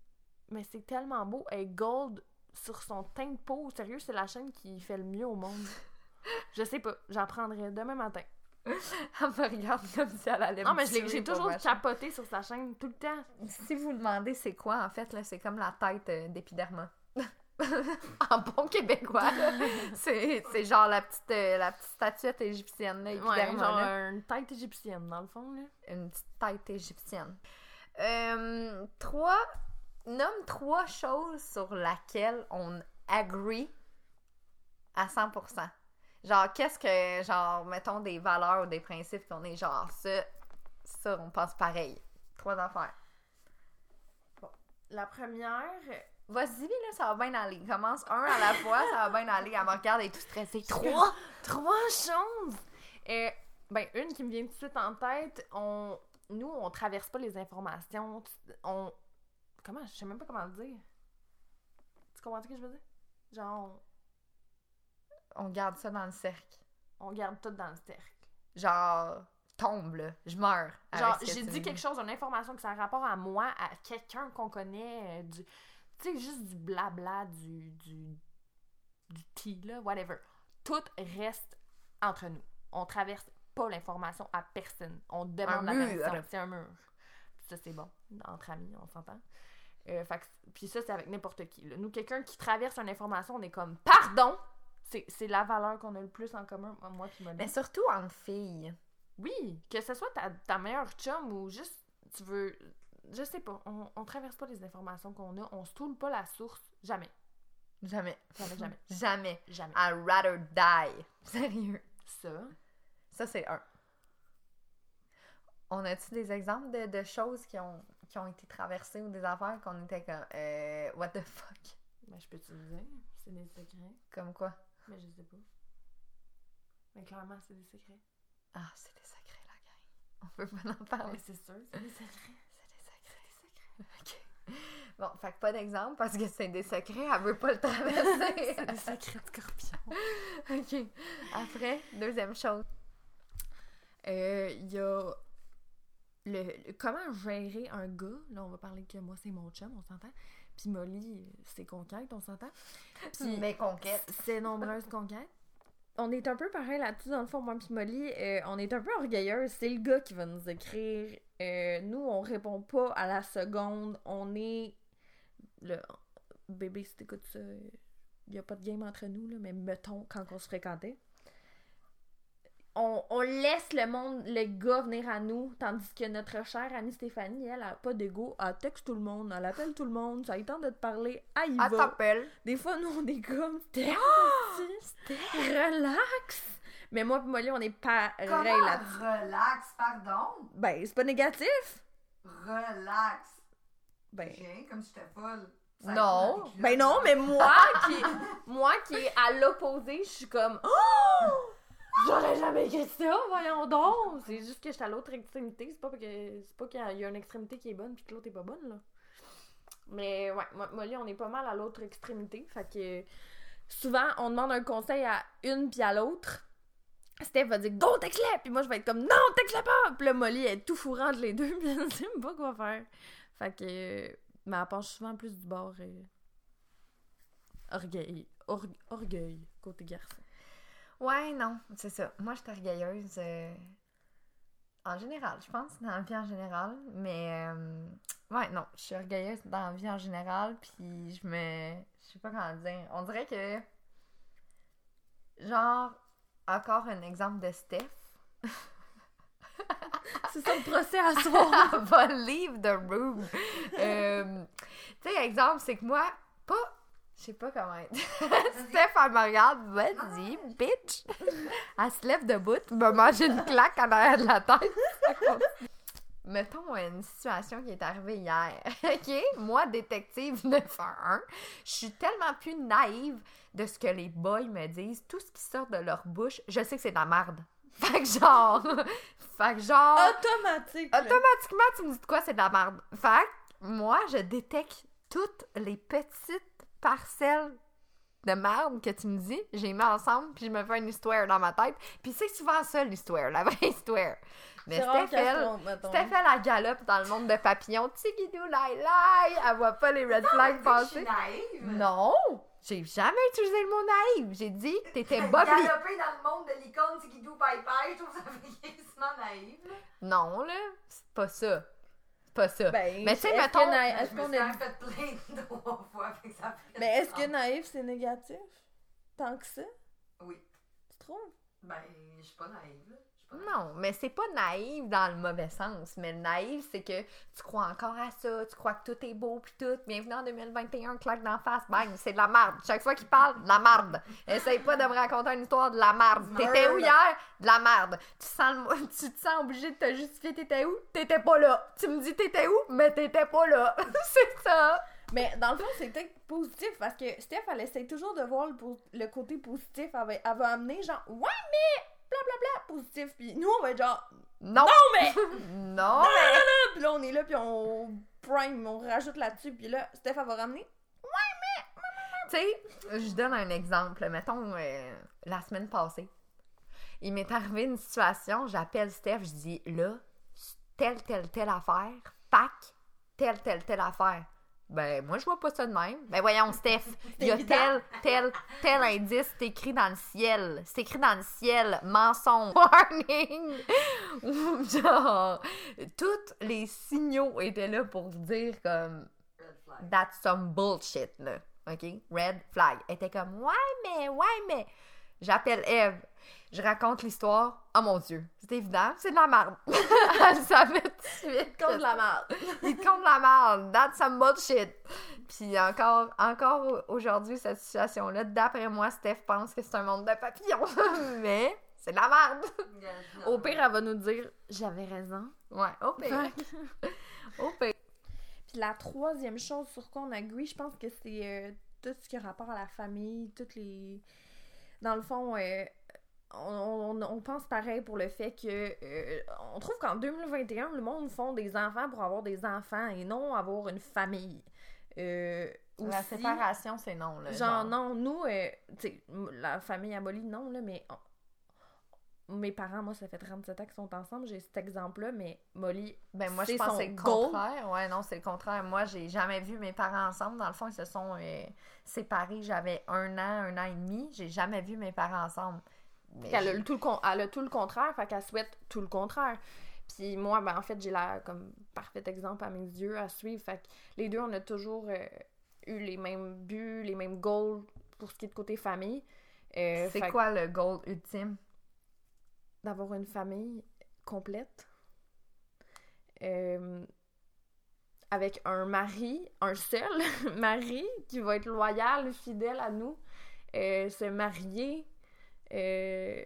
Mais c'est tellement beau. Elle est gold sur son teint de peau. Sérieux, c'est la chaîne qui fait le mieux au monde. Je sais pas. J'en prendrai demain matin. Elle me regarde comme si elle allait Non, me mais je l'ai- tuer j'ai toujours capoté sur sa chaîne tout le temps. Si vous demandez c'est quoi, en fait, là, c'est comme la tête euh, en bon québécois, là. c'est c'est genre la petite, euh, la petite statuette égyptienne, là, Ouais, épiderma, genre là. une tête égyptienne, dans le fond, là. Une petite tête égyptienne. Euh, trois... Nomme trois choses sur laquelle on agree à 100%. Genre, qu'est-ce que, genre, mettons des valeurs ou des principes qu'on est genre, ça, ça, on pense pareil. Trois affaires. La première, Vas-y, là, ça va bien aller. Commence un à la fois, ça va bien aller. Elle me regarde, elle est tout stressée. Trois! Trois choses! Euh, ben, une qui me vient tout de suite en tête, on, nous, on traverse pas les informations. On. Comment? Je sais même pas comment le dire. Tu comprends ce que je veux dire? Genre, On garde ça dans le cercle. on garde tout dans le cercle. Genre, tombe, là. Je meurs. Genre, j'ai dit quelque chose, une information que ça a rapport à moi, à quelqu'un qu'on connaît, euh, du. Tu sais, juste du blabla, du. du. du tea, là, whatever. Tout reste entre nous. On traverse pas l'information à personne. On demande Un la mur. permission. C'est un mur. Puis ça, c'est bon. Entre amis, on s'entend. Euh, fait puis ça, c'est avec n'importe qui. là. Nous, quelqu'un qui traverse une information, on est comme pardon! C'est la valeur qu'on a le plus en commun, moi puis Monique. Mais surtout entre filles. Oui, que ce soit ta, ta meilleure chum ou juste tu veux. Je sais pas, on, on traverse pas les informations qu'on a, on stoule pas la source. Jamais. Jamais. Jamais, jamais. Jamais. Jamais. I'd rather die. Sérieux. Ça? Ça, c'est un. On a-tu des exemples de, de choses qui ont, qui ont été traversées ou des affaires qu'on était comme euh, What the fuck? Ben, je peux te dire. C'est des secrets. Comme quoi? Mais je sais pas. Mais clairement, c'est des secrets. Ah, c'est des secrets, la gang. On peut pas en parler. C'est sûr, c'est des secrets. C'est des secrets. Ok. Bon, fait que pas d'exemple parce que c'est des secrets, elle veut pas le traverser. c'est des secrets de scorpion. ok. Après, deuxième chose. Euh, Il y a. Le, le- comment gérer un gars, là on va parler que moi c'est mon chum, on s'entend. Puis Molly, c'est conquête, on s'entend. Puis Mais conquête. c'est nombreuses conquêtes. On est un peu pareil là-dessus, dans le fond, moi puis Molly, euh, on est un peu orgueilleuse. C'est le gars qui va nous écrire. Euh, nous, on répond pas à la seconde. On est... Le... Bébé, si t'écoutes ça, il a pas de game entre nous, là, mais mettons, quand on se fréquentait. On, on laisse le monde, le gars venir à nous, tandis que notre chère amie Stéphanie, elle, a pas d'ego, elle texte tout le monde, elle appelle tout le monde, ça a eu temps de te parler, ah, il Elle t'appelle. Des fois, nous, on est comme, petit, relax. Mais moi et Molly, on est pareil là-dessus. relax, pardon? Ben, c'est pas négatif. Relax. Ben, Rien, comme si j'étais folle. Ça Non. ben non, mais moi qui, moi qui est à l'opposé, je suis comme, oh! J'aurais jamais écrit ça, voyons donc! C'est juste que je suis à l'autre extrémité, c'est pas parce que c'est pas qu'il y a- une extrémité qui est bonne puis que l'autre est pas bonne, là. Mais ouais, Molly, on est pas mal à l'autre extrémité, fait que souvent, on demande un conseil à une puis à l'autre. Steph va dire Go, texte-le! Puis moi, je vais être comme Non, texte-le pas! Puis là, Molly est tout fourrante les deux, puis elle sait pas quoi faire. Fait que. Mais elle penche souvent plus du bord. euh, Orgueil. Or- orgueil, côté garçon. Ouais, non, c'est ça. Moi, je suis orgueilleuse euh, en général, je pense, dans la vie en général. Mais, euh, ouais, non, je suis orgueilleuse dans la vie en général, puis je me. Je sais pas comment dire. On dirait que. Genre, encore un exemple de Steph. C'est ça le procès à. Elle va leave the room. Euh, tu sais, exemple, c'est que moi, pas. Je sais pas comment être. Steph, elle me regarde, vas-y, bitch. Elle se lève debout, me mange une claque en arrière de la tête. Mettons une situation qui est arrivée hier. OK? Moi, détective 911, je suis tellement plus naïve de ce que les boys me disent. Tout ce qui sort de leur bouche, je sais que c'est de la merde. Fait que genre. fait que genre. Automatique. Automatiquement, tu me dis de quoi c'est de la merde. Fait que moi, je détecte toutes les petites parcelles de merde que tu me dis, j'ai mis ensemble, puis je me fais une histoire dans ma tête. Puis c'est souvent ça l'histoire, la vraie histoire. Mais Steph, se elle, elle galope dans le monde de papillons. Tigidou, lai, lai. Elle voit pas les red flags passer. naïve. Non! J'ai jamais utilisé le mot naïve. J'ai dit que t'étais Bobby. Galoper dans le monde de l'icône Tigidou Bye Bye, je trouve ça naïf. là. Non, là, c'est pas ça. Pas ça. Ben, Mais tu sais, mettons- que na- Je Est-ce me est... même fait plein de fois, fait que ça fait Mais est-ce que naïf, c'est négatif? Tant que ça? Oui. Tu trouves? Ben, je suis pas naïve, Non, mais c'est pas naïf dans le mauvais sens. Mais naïf, c'est que tu crois encore à ça, tu crois que tout est beau pis tout. Bienvenue en 2021, claque d'en face, bang, c'est de la merde. Chaque fois qu'il parle, de la merde. Essaye pas de me raconter une histoire de la merde. T'étais où hier? De la merde. Tu, sens le- tu te sens obligé de te justifier, t'étais où? T'étais pas là. Tu me dis t'étais où? Mais t'étais pas là. c'est ça. Mais dans le fond, c'est peut-être positif parce que Steph, elle essaie toujours de voir le, le côté positif. Elle va, elle va amener genre, ouais, mais blablabla positif. Puis nous, on va être genre, Non! non, mais. Non, mais... puis là, on est là, puis on prime, on rajoute là-dessus. Puis là, Steph, elle va ramener. Tu sais, je donne un exemple. Mettons, euh, la semaine passée, il m'est arrivé une situation, j'appelle Steph, je dis là, telle, telle, telle affaire, pack, telle, telle, telle affaire. Ben, moi, je vois pas ça de même. Ben, voyons, Steph, il y a évident. tel, tel, tel indice, c'est écrit dans le ciel. C'est écrit dans le ciel, mensonge, warning. Genre, tous les signaux étaient là pour dire comme. That's some bullshit, là. OK? Red flag. Elle était comme, ouais, mais, ouais, mais. J'appelle Eve. Je raconte l'histoire. Oh mon Dieu. C'est évident. C'est de la merde. Elle savait tout de suite. Contre la merde. Il te compte de la merde. That's some bullshit. Puis encore, encore aujourd'hui, cette situation-là, d'après moi, Steph pense que c'est un monde de papillons. mais c'est de la merde. Au pire, elle va nous dire, j'avais raison. Ouais, au pire. Au pire. Puis la troisième chose sur quoi on agree, je pense que c'est euh, tout ce qui a rapport à la famille, toutes les. Dans le fond, euh, on, on- on pense pareil pour le fait que. euh, on trouve qu'en 2021, le monde font des enfants pour avoir des enfants et non avoir une famille. Euh, La séparation, c'est non, là. Genre, non, nous, euh, la famille à Molly, non, là, mais on- mes parents, moi, ça fait 37 ans qu'ils sont ensemble, j'ai cet exemple-là, mais Molly, Ben moi, je pense que c'est le goal. contraire. Ouais, non, c'est le contraire. Moi, j'ai jamais vu mes parents ensemble. Dans le fond, ils se sont séparés. J'avais un an, un an et demi. J'ai jamais vu mes parents ensemble. Mais elle a, le tout le, con- elle a tout le contraire, fait qu'elle souhaite tout le contraire. Puis moi, ben, en fait, j'ai la comme parfait exemple à mes yeux à suivre. Fait que les deux, on a toujours euh, eu les mêmes buts, les mêmes goals pour ce qui est de côté famille. Euh, c'est que quoi le goal ultime? D'avoir une famille complète. Euh, avec un mari, un seul mari qui va être loyal, fidèle à nous. Se marier. Euh,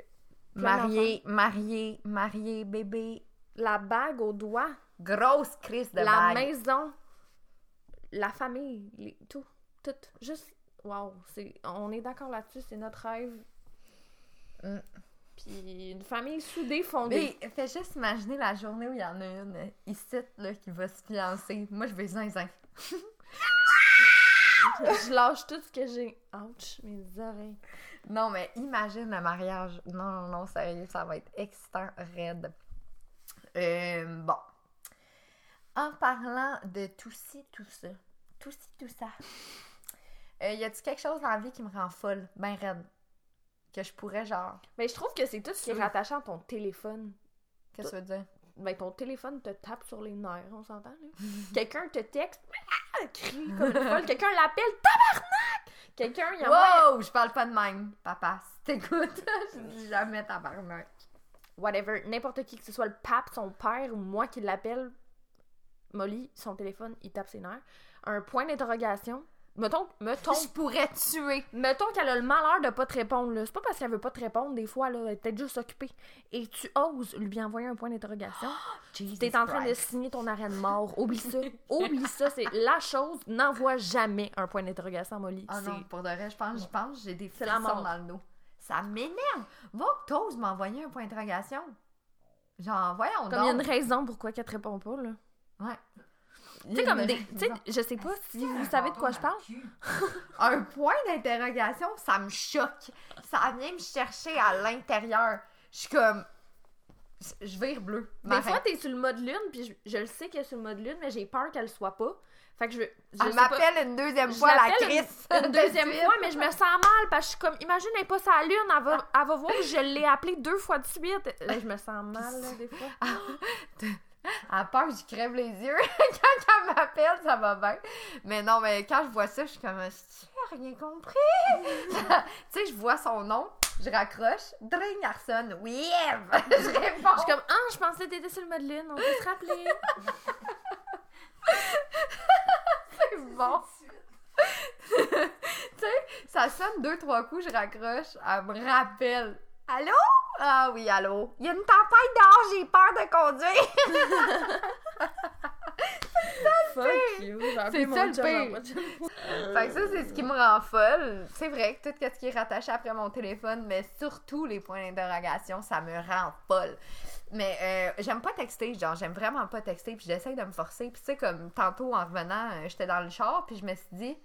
Marié, marié, marié, bébé. la bague au doigt, Grosse crise de la bague. maison, la famille, les- tout, tout, juste, wow, c'est, on est d'accord là-dessus, c'est notre rêve. Mm. Puis une famille soudée, fondée. Mais fais juste imaginer la journée où il y en a une euh, ici là, qui va se fiancer. Moi, je vais zinzin. Je lâche tout ce que j'ai. Ouch, mes oreilles. Non, mais imagine le mariage. Non, non, non, sérieux, ça va être excitant, raide. Euh, bon. En parlant de tout ci, tout ça, tout ci, tout ça, euh, y a-tu quelque chose dans la vie qui me rend folle, ben raide? Que je pourrais, genre, Mais je trouve que c'est tout ce qui est rattaché à ton téléphone. qu'est-ce que ça veut dire? Ben, ton téléphone te tape sur les nerfs, on s'entend, là? Quelqu'un te texte, ah, crie comme une folle. Quelqu'un l'appelle, tabarnak! Quelqu'un, il y a Wow! Je parle pas de même, papa. Si t'écoutes, je dis jamais tabarnak. whatever, n'importe qui, que ce soit le pape, son père ou moi qui l'appelle, Molly, son téléphone, il tape ses nerfs. Un point d'interrogation. Mettons, mettons, Je pourrais tuer. mettons qu'elle a le malheur de pas te répondre. là. C'est pas parce qu'elle veut pas te répondre, des fois, là, elle est peut-être juste occupée. Et tu oses lui envoyer un point d'interrogation. T'es en train de signer ton arrêt de mort. Oublie ça. Oublie ça. C'est la chose. N'envoie jamais un point d'interrogation Molly. Ah non, pour de vrai, je pense, j'y pense, j'ai des frissons dans le dos. Ça m'énerve. Va que t'oses m'envoyer un point d'interrogation. Genre, voyons Comme il y a une raison pourquoi qu'elle te répond pas, là. Ouais. Tu sais, comme des. Tu sais, je sais pas si vous savez de quoi je parle. Un point d'interrogation, ça me choque. Ça vient me chercher à l'intérieur. Je suis comme... Je vire bleu. Des fois, t'es sur le mode lune, puis je, je le sais qu'elle est sur le mode lune, mais j'ai peur qu'elle soit pas. Fait que je. je Elle m'appelle une deuxième fois la Chris. Une, une de deuxième fois, mais je me sens mal parce que je suis comme, imagine, elle est pas sa lune, elle va, elle va voir que je l'ai appelée deux fois de suite. Là, je me sens mal, là, des fois. À peur que je crève les yeux. quand elle m'appelle, ça va bien. Mais non, mais quand je vois ça, je suis comme, tu rien compris? tu sais, je vois son nom, je raccroche. Dring Arson, oui, Eve! je réponds. Je suis comme, ah, je pensais que t'étais sur le mode lune, on peut se rappeler. c'est bon. tu sais, ça sonne deux, trois coups, je raccroche, elle me rappelle. Allô? Ah oui, allô. Il y a une tempête dehors, j'ai peur de conduire. Fuck you. C'est ça, le pire. Fait que ça, c'est ce qui me rend folle. C'est vrai que tout ce qui est rattaché après mon téléphone, mais surtout les points d'interrogation, ça me rend folle. Mais euh, j'aime pas texter, genre, j'aime vraiment pas texter, puis j'essaie de me forcer. Puis tu sais, comme tantôt en revenant, euh, j'étais dans le char, puis je me suis dit,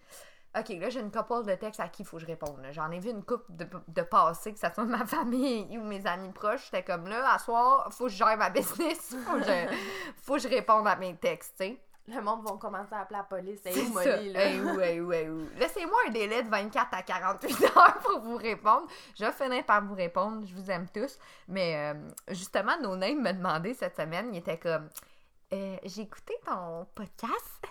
OK, là, j'ai une couple de textes à qui il faut que je réponde. J'en ai vu une couple de, de passer, que ça soit ma famille ou mes amis proches. J'étais comme là, à soir, faut que je gère ma business, faut que je, faut que je réponde à mes textes, tu sais. Le monde va commencer à appeler la police. C'est où. Molly, là? Hey, où, hey, où, hey, où. Laissez-moi un délai de 24 à 48 heures pour vous répondre. Je finir par vous répondre. Je vous aime tous. Mais euh, justement, nos names me demandait cette semaine, il était comme Euh, J'ai écouté ton podcast.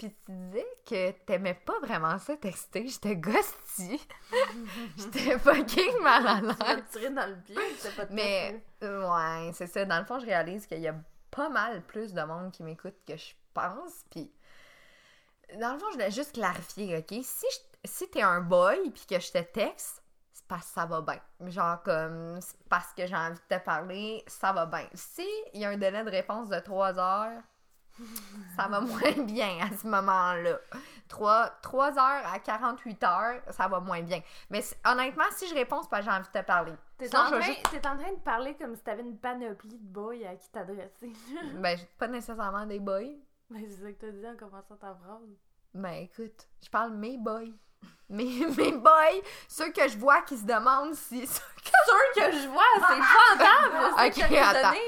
Puis tu disais que t'aimais pas vraiment ça texter. J'étais ghostie. J'étais fucking mal à Tu l'aise. te tirer dans le pied, c'est pas de Mais, ouais, c'est ça. Dans le fond, je réalise qu'il y a pas mal plus de monde qui m'écoute que je pense. Puis, dans le fond, je voulais juste clarifier, OK? Si, je- si t'es un boy puis que je te texte, c'est parce que ça va bien. Genre, comme, c'est parce que j'ai envie de te parler, ça va bien. Si il y a un délai de réponse de 3 heures, ça va moins bien à ce moment-là. 3, heures à 48 heures, ça va moins bien. Mais honnêtement, si je réponds, c'est parce que j'ai envie de te parler. T'es Sinon, en, train- juste- t'es en train de parler comme si t'avais une panoplie de boys à qui t'adresser. Ben, pas nécessairement des boys. Mais c'est ça que t'as dit en commençant ta phrase. Ben, écoute, je parle mes boys. Mes, mes boys, ceux que je vois qui se demandent si. ceux que je vois, c'est fantôme! Ok, que t'as attends.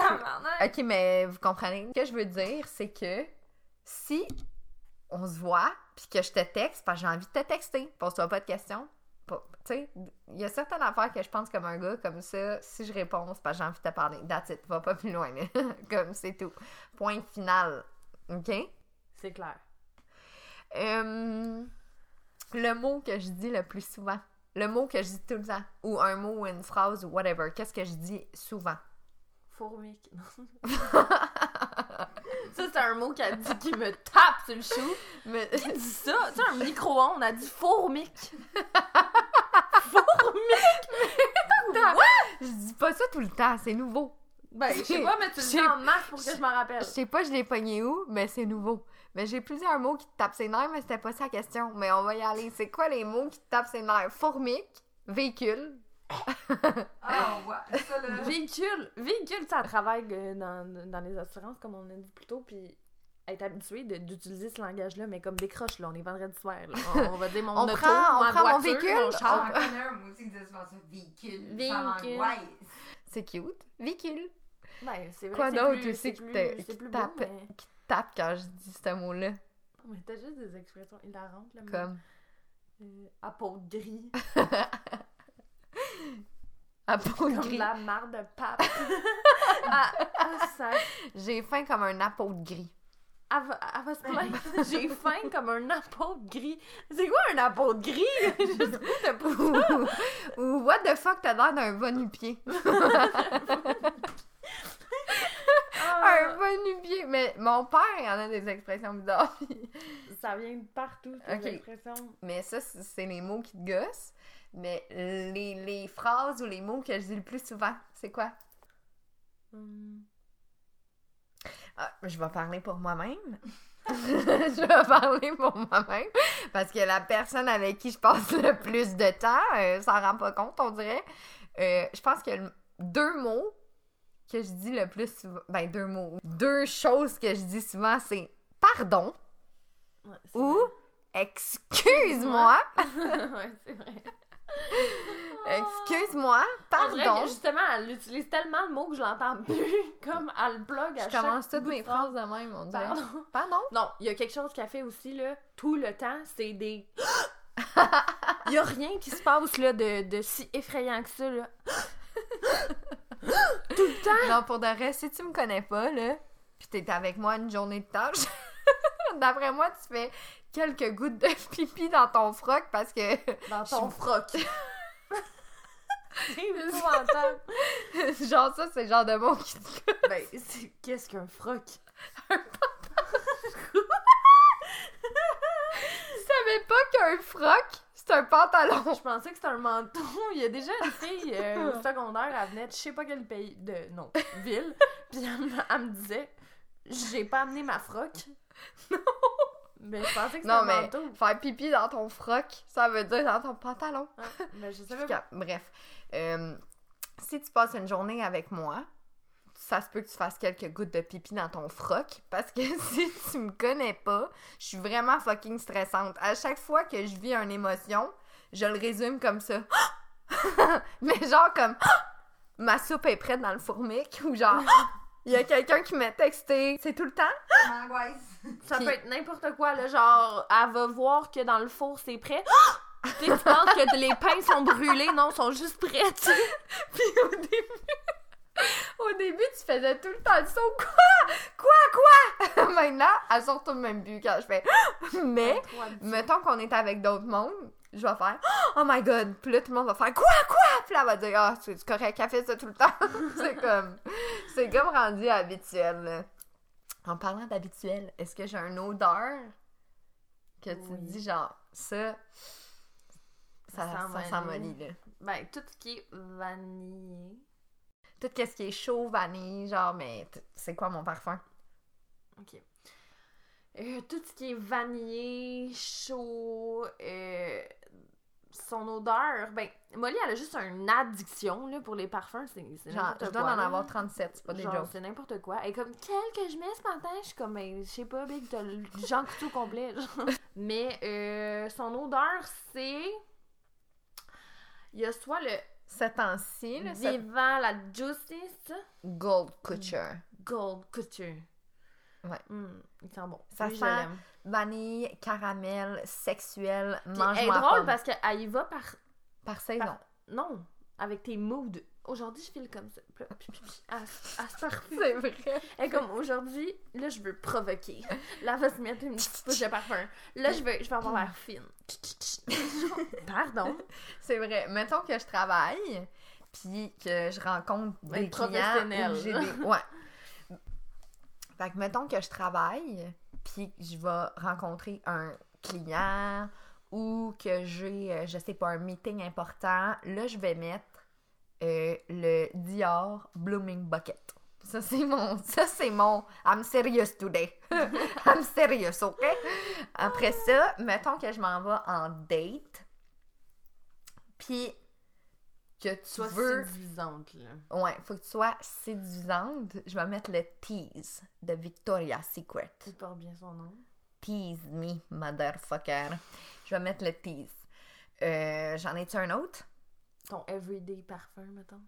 Ok, mais vous comprenez. Ce que je veux dire, c'est que si on se voit, puis que je te texte, parce que j'ai envie de te texter, pose-toi pas de questions. Tu sais, il y a certaines affaires que je pense comme un gars, comme ça, si je réponds, c'est parce que j'ai envie de te parler. That's it, va pas plus loin, comme c'est tout. Point final. Ok? C'est clair. Euh, le mot que je dis le plus souvent. Le mot que je dis tout le temps. Ou un mot ou une phrase ou whatever. Qu'est-ce que je dis souvent? Fourmique. ça, c'est un mot qu'elle dit qui me tape sur le chou. Mais... Qui dit ça? Tu sais, un micro-ondes, on a dit fourmique. je dis pas ça tout le temps, c'est nouveau. Ben, je sais pas, mais tu le dis en masse pour que je m'en rappelle. Je sais pas, je l'ai pogné où, mais c'est nouveau. Mais j'ai plusieurs mots qui te tapent ses nerfs, mais c'était pas ça la question. Mais on va y aller. C'est quoi les mots qui te tapent ses nerfs? Fourmique, véhicule. Ah, ouais. Ça, là. Véhicule, véhicule, ça travaille euh, dans, dans les assurances, comme on a dit plus tôt, puis être habitué d'utiliser ce langage-là, mais comme décroche, là, on est vendredi soir, là. On, on va dire mon On auto, prend- on prend mon véhicule, mon on- char. Un, moi aussi, ça. Véhicule. Véhicule. Ça. C'est cute. Véhicule. Ben, c'est vrai Quoi d'autre plus- aussi c'est qui plus- te- qui beau, tape? mais... Qui tape quand je dis ce mot-là? mais t'as juste des expressions hilarantes, là. mais- Comme? Euh, à peau de gris, comme de la marde de pape. ah, ah. J'ai faim comme un apôtre gris. Elle va, elle va se plaindre. J'ai faim comme un apôtre gris. C'est quoi un apôtre gris? Pas- ou, ou what the fuck, t'as l'air d'un bon nu-pied. Ah, un bon nu-pied. Mais mon père, il en a des expressions bizarres. Ça vient de partout, ces Ok. expressions. Mais ça, c'est les mots qui te gossent. Mais les, les phrases ou les mots que je dis le plus souvent, c'est quoi? Hum. Ah, je vais parler pour moi-même. je vais parler pour moi-même. Parce que la personne avec qui je passe le plus de temps, euh, s'en rend pas compte, on dirait. Euh, je pense que le- deux mots que je dis le plus souvent. Ben, deux mots. Deux choses que je dis souvent, c'est pardon Ouais, ou excuse-moi. ouais, c'est vrai. Excuse-moi, pardon. justement, elle utilise tellement le mot que je l'entends plus. Comme elle le plug à Je chaque commence toutes mes phrases de même, on dirait. Pardon. Pardon? Non, il y a quelque chose qu'elle fait aussi, là, tout le temps, c'est des... Il y a rien qui se passe, là, de, de si effrayant que ça, là. tout le temps! Non, pour de vrai, si tu me connais pas, là, pis t'es avec moi une journée de tâche, d'après moi, tu fais quelques gouttes de pipi dans ton froc parce que, Dans ton froc. c'est épouvantable. genre, ça, c'est le genre de mot qui te... Ben, c'est... Qu'est-ce qu'un froc? Tu savais pas qu'un froc, c'est un pantalon. Je pensais que c'était un manteau. Il y a déjà une fille euh, au secondaire, elle venait de je sais pas quel pays, de non, ville, puis elle, me- elle me disait j'ai pas amené ma froc. Non! Mais je pensais que c'était Non, mais manteau. faire pipi dans ton froc, ça veut dire dans ton pantalon. Ah, mais je savais pas. Bref. Euh, si tu passes une journée avec moi, ça se peut que tu fasses quelques gouttes de pipi dans ton froc. Parce que si tu me connais pas, je suis vraiment fucking stressante. À chaque fois que je vis une émotion, je le résume comme ça. Mais genre comme ma soupe est prête dans le fourmic ou genre il y a quelqu'un qui m'a texté. C'est tout le temps? Ça Puis- peut être n'importe quoi, là, genre, elle va voir que dans le four, c'est prêt. tu sais, tu penses que les pains sont brûlés, non, ils sont juste prêts, tu sais. Puis au début, au début, tu faisais tout le temps le son. Quoi? Quoi? Quoi? Maintenant, elle sort tout le même but quand je fais. Mais, mettons qu'on est avec d'autres mondes, je vais faire Oh my god. Puis là, tout le monde va faire Quoi? Quoi? Puis là, elle va dire Ah, c'est correct, elle fait ça tout le temps. c'est comme. C'est comme rendu habituel. là. En parlant d'habituel, est-ce que j'ai une odeur que tu Oui. dis genre ça? Ça, Ça sent molly, là? Ben, tout ce qui est vanillé. Tout ce qui est chaud, vanille, genre, mais c'est quoi mon parfum? Ok. Euh, tout ce qui est vanillé, chaud, euh, son odeur, ben, Molly, elle a juste une addiction, là, pour les parfums, c'est Genre, je dois en avoir 37, c'est pas des jokes. c'est n'importe quoi. Et comme, quel que je mets ce matin, je suis comme, ben, je sais pas, Big, t'as le Jean Coutu complet. genre. Mais euh, son odeur, c'est. Il y a soit le Ce temps-ci, là, vivant, la ça? Gold Couture. Gold couture. Ouais. Hmm, il sent bon. Ça je sent. Vanille, caramel, sexuel, mange Elle est moi drôle parce qu'elle y va par. Par saison. par- Non, avec tes moods. Aujourd'hui, je file comme ça. Elle se parfum. C'est vrai. Est comme aujourd'hui, là, je veux provoquer. Là, va se mettre une petite touche de parfum. Là, je veux, je veux avoir l'air fine. Pardon? C'est vrai. Mettons que je travaille, puis que je rencontre des clients. professionnel. ou j'ai des- Ouais. Fait que mettons que je travaille, puis je vais rencontrer un client ou que j'ai, euh, je sais pas, un meeting important, là, je vais mettre euh, le Dior Blooming Bucket. Ça, c'est mon... Ça, c'est mon... I'm serious today. I'm serious, OK? Après ça, mettons que je m'en vais en date, puis que tu Sois veux... séduisante, là. Ouais, faut que tu sois séduisante. Je vais mettre le tease de Victoria's Secret. Tu portes bien son nom. Tease me, motherfucker. Je vais mettre le tease. Euh, J'en ai-tu un autre? Ton everyday parfum, mettons.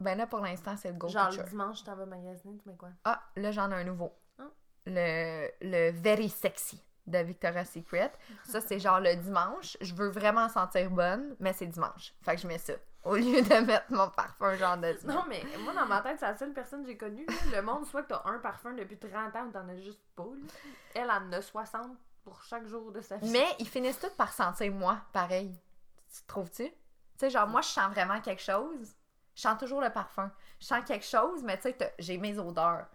Ben là, pour l'instant, c'est le Gold Genre, Couture. le dimanche, t'en vas magasiner, tu mets quoi? Ah, là, j'en ai un nouveau. Ah. Le, le Very Sexy de Victoria's Secret. Ça, c'est genre le dimanche. Je veux vraiment sentir bonne, mais c'est dimanche. Fait que je mets ça. Au lieu de mettre mon parfum genre de. Non, mais moi, dans ma tête, c'est la seule personne que j'ai connue. là. Le monde, soit que t'as un parfum depuis 30 ans ou t'en as juste pas. là. Elle en a 60 pour chaque jour de sa vie. Mais ils finissent tous par sentir moi, pareil. Tu trouves-tu? Tu sais, genre, moi, je sens vraiment quelque chose. Je sens toujours le parfum. Je sens quelque chose, mais tu sais, j'ai mes odeurs.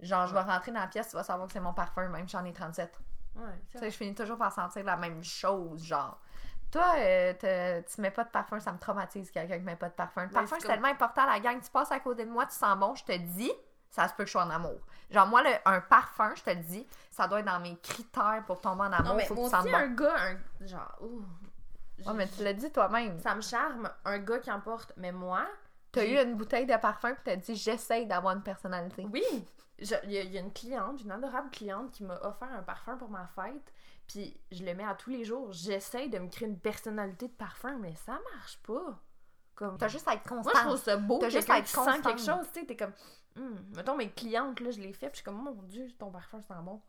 Genre, je vais rentrer dans la pièce, tu vas savoir que c'est mon parfum, même si j'en ai 37. Ouais, Tu sais, je finis toujours par sentir la même chose, genre. Toi, euh, tu mets pas de parfum, ça me traumatise quelqu'un qui met pas de parfum. Le Ben, parfum, c'est tellement important, la gang. Tu passes à côté de moi, tu sens bon, je te dis, ça se peut que je sois en amour. Genre, moi, le- un parfum, je te le dis, ça doit être dans mes critères pour tomber en amour. Non, mais faut moi aussi, bon. un gars, un... genre, ouh, Ouais, mais tu l'as dit toi-même. ça me charme, un gars qui en porte. Mais moi, T'as eu une bouteille de parfum puis t'as dit j'essaye d'avoir une personnalité. Oui! Y, il y a une cliente, une adorable cliente qui m'a offert un parfum pour ma fête. Puis je le mets à tous les jours. J'essaye de me créer une personnalité de parfum, mais ça marche pas. Comme... T'as juste à être Moi, je constante. trouve ça beau. T'as juste à être constante. quelque chose, tu sais. T'es comme, Hum, mettons mes clientes, là, je les fais, puis je suis comme, mon Dieu, ton parfum sent bon.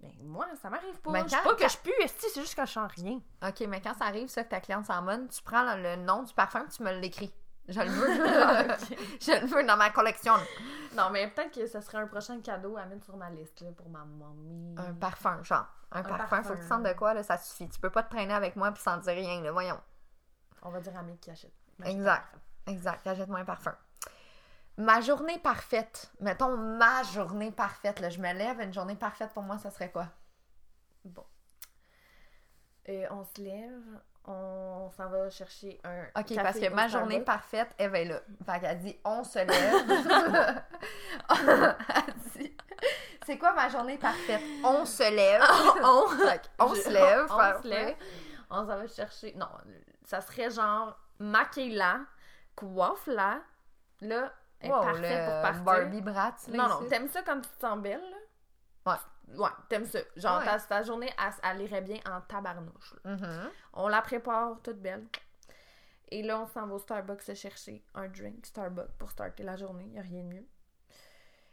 Mais moi, ça m'arrive pas. Mais je sais pas que je pue, c'est juste que je sens rien. Ok, mais quand ça arrive, ça, que ta cliente s'en bonne, tu prends le, le nom du parfum tu me l'écris. Je le veux. Je le veux dans ma collection. Non, mais peut-être que ce serait un prochain cadeau à mettre sur ma liste, là, pour ma mamie. Un parfum, genre. Un, parfum, faut que tu sentes de quoi, là, ça suffit. Tu peux pas te traîner avec moi puis sentir rien, là, voyons. On va dire à Mick qui achète. Exact. un. Exact, achète-moi un parfum. Ma journée parfaite, mettons ma journée parfaite, là, je me lève, une journée parfaite pour moi, ça serait quoi? Bon. Et on se lève, on s'en va chercher un. Ok, café parce que ma journée parfaite, Eve est là. Fait qu'elle dit on se lève. elle dit C'est quoi ma journée parfaite? On se lève. on, on se lève. on, se lève. On s'en va chercher. Non, ça serait genre maquille-la, coiffe-la. Là, elle est Wow, parfaite le pour partir. Barbie Bratz, Non, non, t'aimes ça comme tu te sens belle, là? Ouais. Ouais, t'aimes ça. Genre, Ouais. ta, ta journée, elle, elle irait bien en tabarnouche. Mhm. On la prépare toute belle. Et là, on s'en va au Starbucks se chercher un drink Starbucks pour starter la journée. Y a rien de mieux.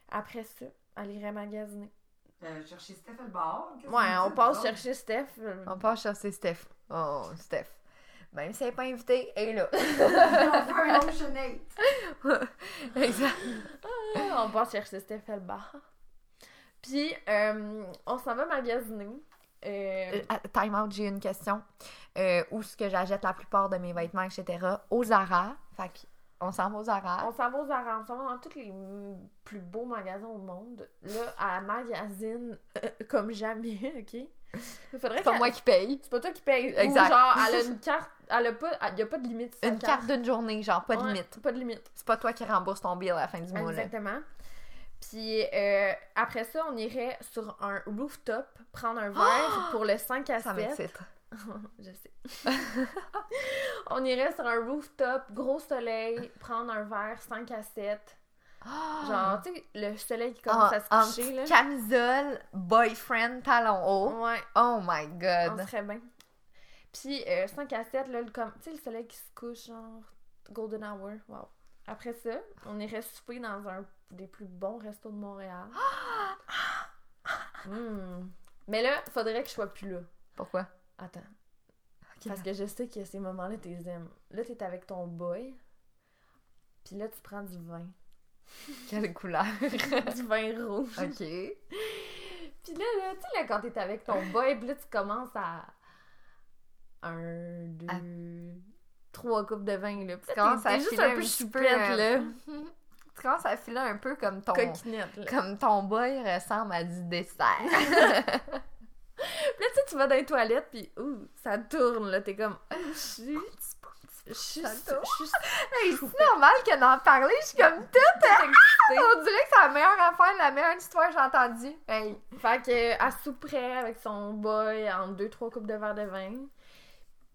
Après ça, elle irait magasiner. Euh, chercher Steph le bar. Ouais, on passe bon? chercher Steph. euh, On passe chercher Steph. Oh, Steph. Même si elle n'est pas invitée, elle est là. On fait un exact. Ah, on passe chercher Steph le bar. Puis, euh, on s'en va magasiner. Euh, Euh, Time out, j'ai une question. Euh, où est-ce que j'achète la plupart de mes vêtements, etc. Au Zara. Fait que on s'en va au Zara. On s'en va aux Zara, on s'en va dans tous les plus beaux magasins au monde. Là, à magazine euh, comme jamais, ok? Il faudrait C'est pas moi qui paye. C'est pas toi qui paye. Exact. Ou genre, elle a une carte, elle a pas, il y a pas de limite. sur Une carte d'une journée, genre pas de Ouais, limite. Pas de limite. C'est pas toi qui rembourse ton bill à la fin du mois. là. Puis euh, après ça, on irait sur un rooftop prendre un verre pour le 5 à 7. Ça m'excite. Je sais. on irait sur un rooftop, gros soleil, prendre un verre 5 à 7. Genre, tu sais, le soleil qui commence En- à se coucher, là. camisole, boyfriend, talon haut. Ouais, Oh my on god. serait bien. Puis euh, 5 à 7, là, le com- tu sais, le soleil qui se couche, genre, golden hour, wow. Après ça, on irait souper dans un des plus bons restos de Montréal. Hmm. Mais là, faudrait que je sois plus là. Pourquoi? Attends. Parce que je sais que ces moments-là, t'es aimes. Là, t'es avec ton boy. Puis là, tu prends du vin. Quelle couleur? du vin rouge. ok. Puis là, là tu sais, là, quand t'es avec ton boy, puis là, tu commences à. Un, deux. À- Trois coupes de vin, là. Puis à t'es juste un peu choupette, euh, là. Tu commences à filer un peu comme ton. Coquinette, là. Comme ton boy ressemble à du dessert. Puis là, tu sais, tu vas dans les toilettes, puis ouh, ça tourne, là. T'es comme. Ah, je suis. Je. Ça c'est normal que d'en parler, je suis comme toute. excitée. On dirait que c'est la meilleure affaire, la meilleure histoire que j'ai entendue. Hey. Fait que, elle souperait avec son boy en deux, trois coupes de verre de vin.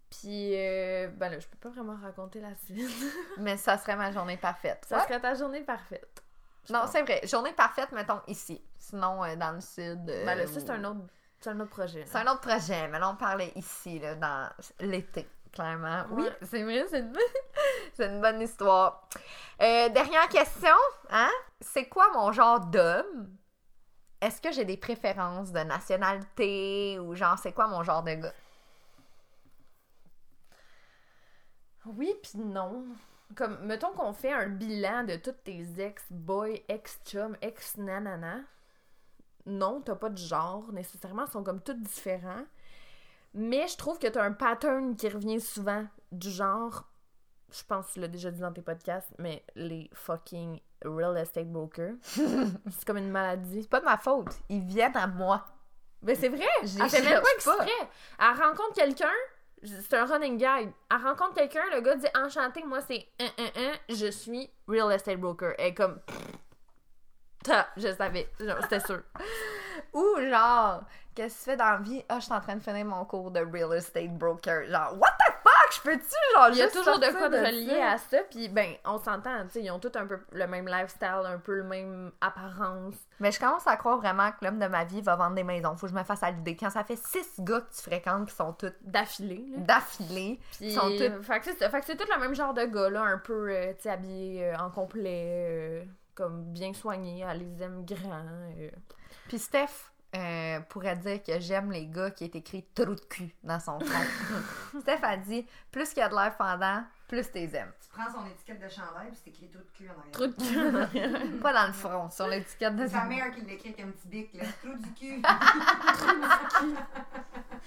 Puis, euh, ben là, je peux pas vraiment raconter la suite. Mais ça serait ma journée parfaite. Ça Ouais. serait ta journée parfaite. Non, c'est vrai. Journée parfaite, mettons, ici. Sinon, euh, dans le sud. euh, Ben là, ça, c'est un autre, c'est un autre projet. C'est un autre projet, mais là, on parlait ici, là, dans l'été, clairement. Oui, c'est vrai, c'est une... une bonne histoire. Euh, dernière question, hein? C'est quoi mon genre d'homme? Est-ce que j'ai des préférences de nationalité ou genre, c'est quoi mon genre de gars? Oui, puis non. Comme, mettons qu'on fait un bilan de tous tes ex-boys, ex-chums, ex-nanana. Non, t'as pas de genre, nécessairement. Ils sont comme tous différents. Mais je trouve que t'as un pattern qui revient souvent du genre, je pense que tu l'as déjà dit dans tes podcasts, mais les fucking real estate brokers. c'est comme une maladie. C'est pas de ma faute. Ils viennent à moi. Mais c'est vrai! Elle fait même pas cherche pas. exprès. Elle rencontre quelqu'un, c'est un running guide. Elle rencontre quelqu'un, le gars dit enchanté, moi c'est un, un, un, je suis real estate broker. Elle est comme. Je savais, c'était sûr. Ou genre, qu'est-ce que tu fais dans la vie? Ah, je suis en train de finir mon cours de real estate broker. Genre, what? Fuck? Je peux-tu, genre, Il y a toujours de quoi de relié à ça, puis ben, on s'entend, tu sais, ils ont tous un peu le même lifestyle, un peu le même apparence. Mais je commence à croire vraiment que l'homme de ma vie va vendre des maisons. Faut que je me fasse à l'idée. Quand ça fait six gars que tu fréquentes qui sont tous D'affilée, d'affilée, Puis, sont tous- fait que c'est tout le même genre de gars, là, un peu, euh, tu sais, habillés euh, en complet, euh, comme bien soignés, elle les aime grands. euh. Puis Steph euh, pourrait dire que j'aime les gars qui est écrit trou de cul dans son front. Steph a dit plus qu'il y a de l'air fendant, plus t'es aimes. Tu prends son étiquette de chandail puis c'est écrit tout de cul en arrière. Trou de cul en arrière. Pas dans le front, sur l'étiquette de C'est sa mère qui l'écrit avec un petit bic, là. Trou du cul.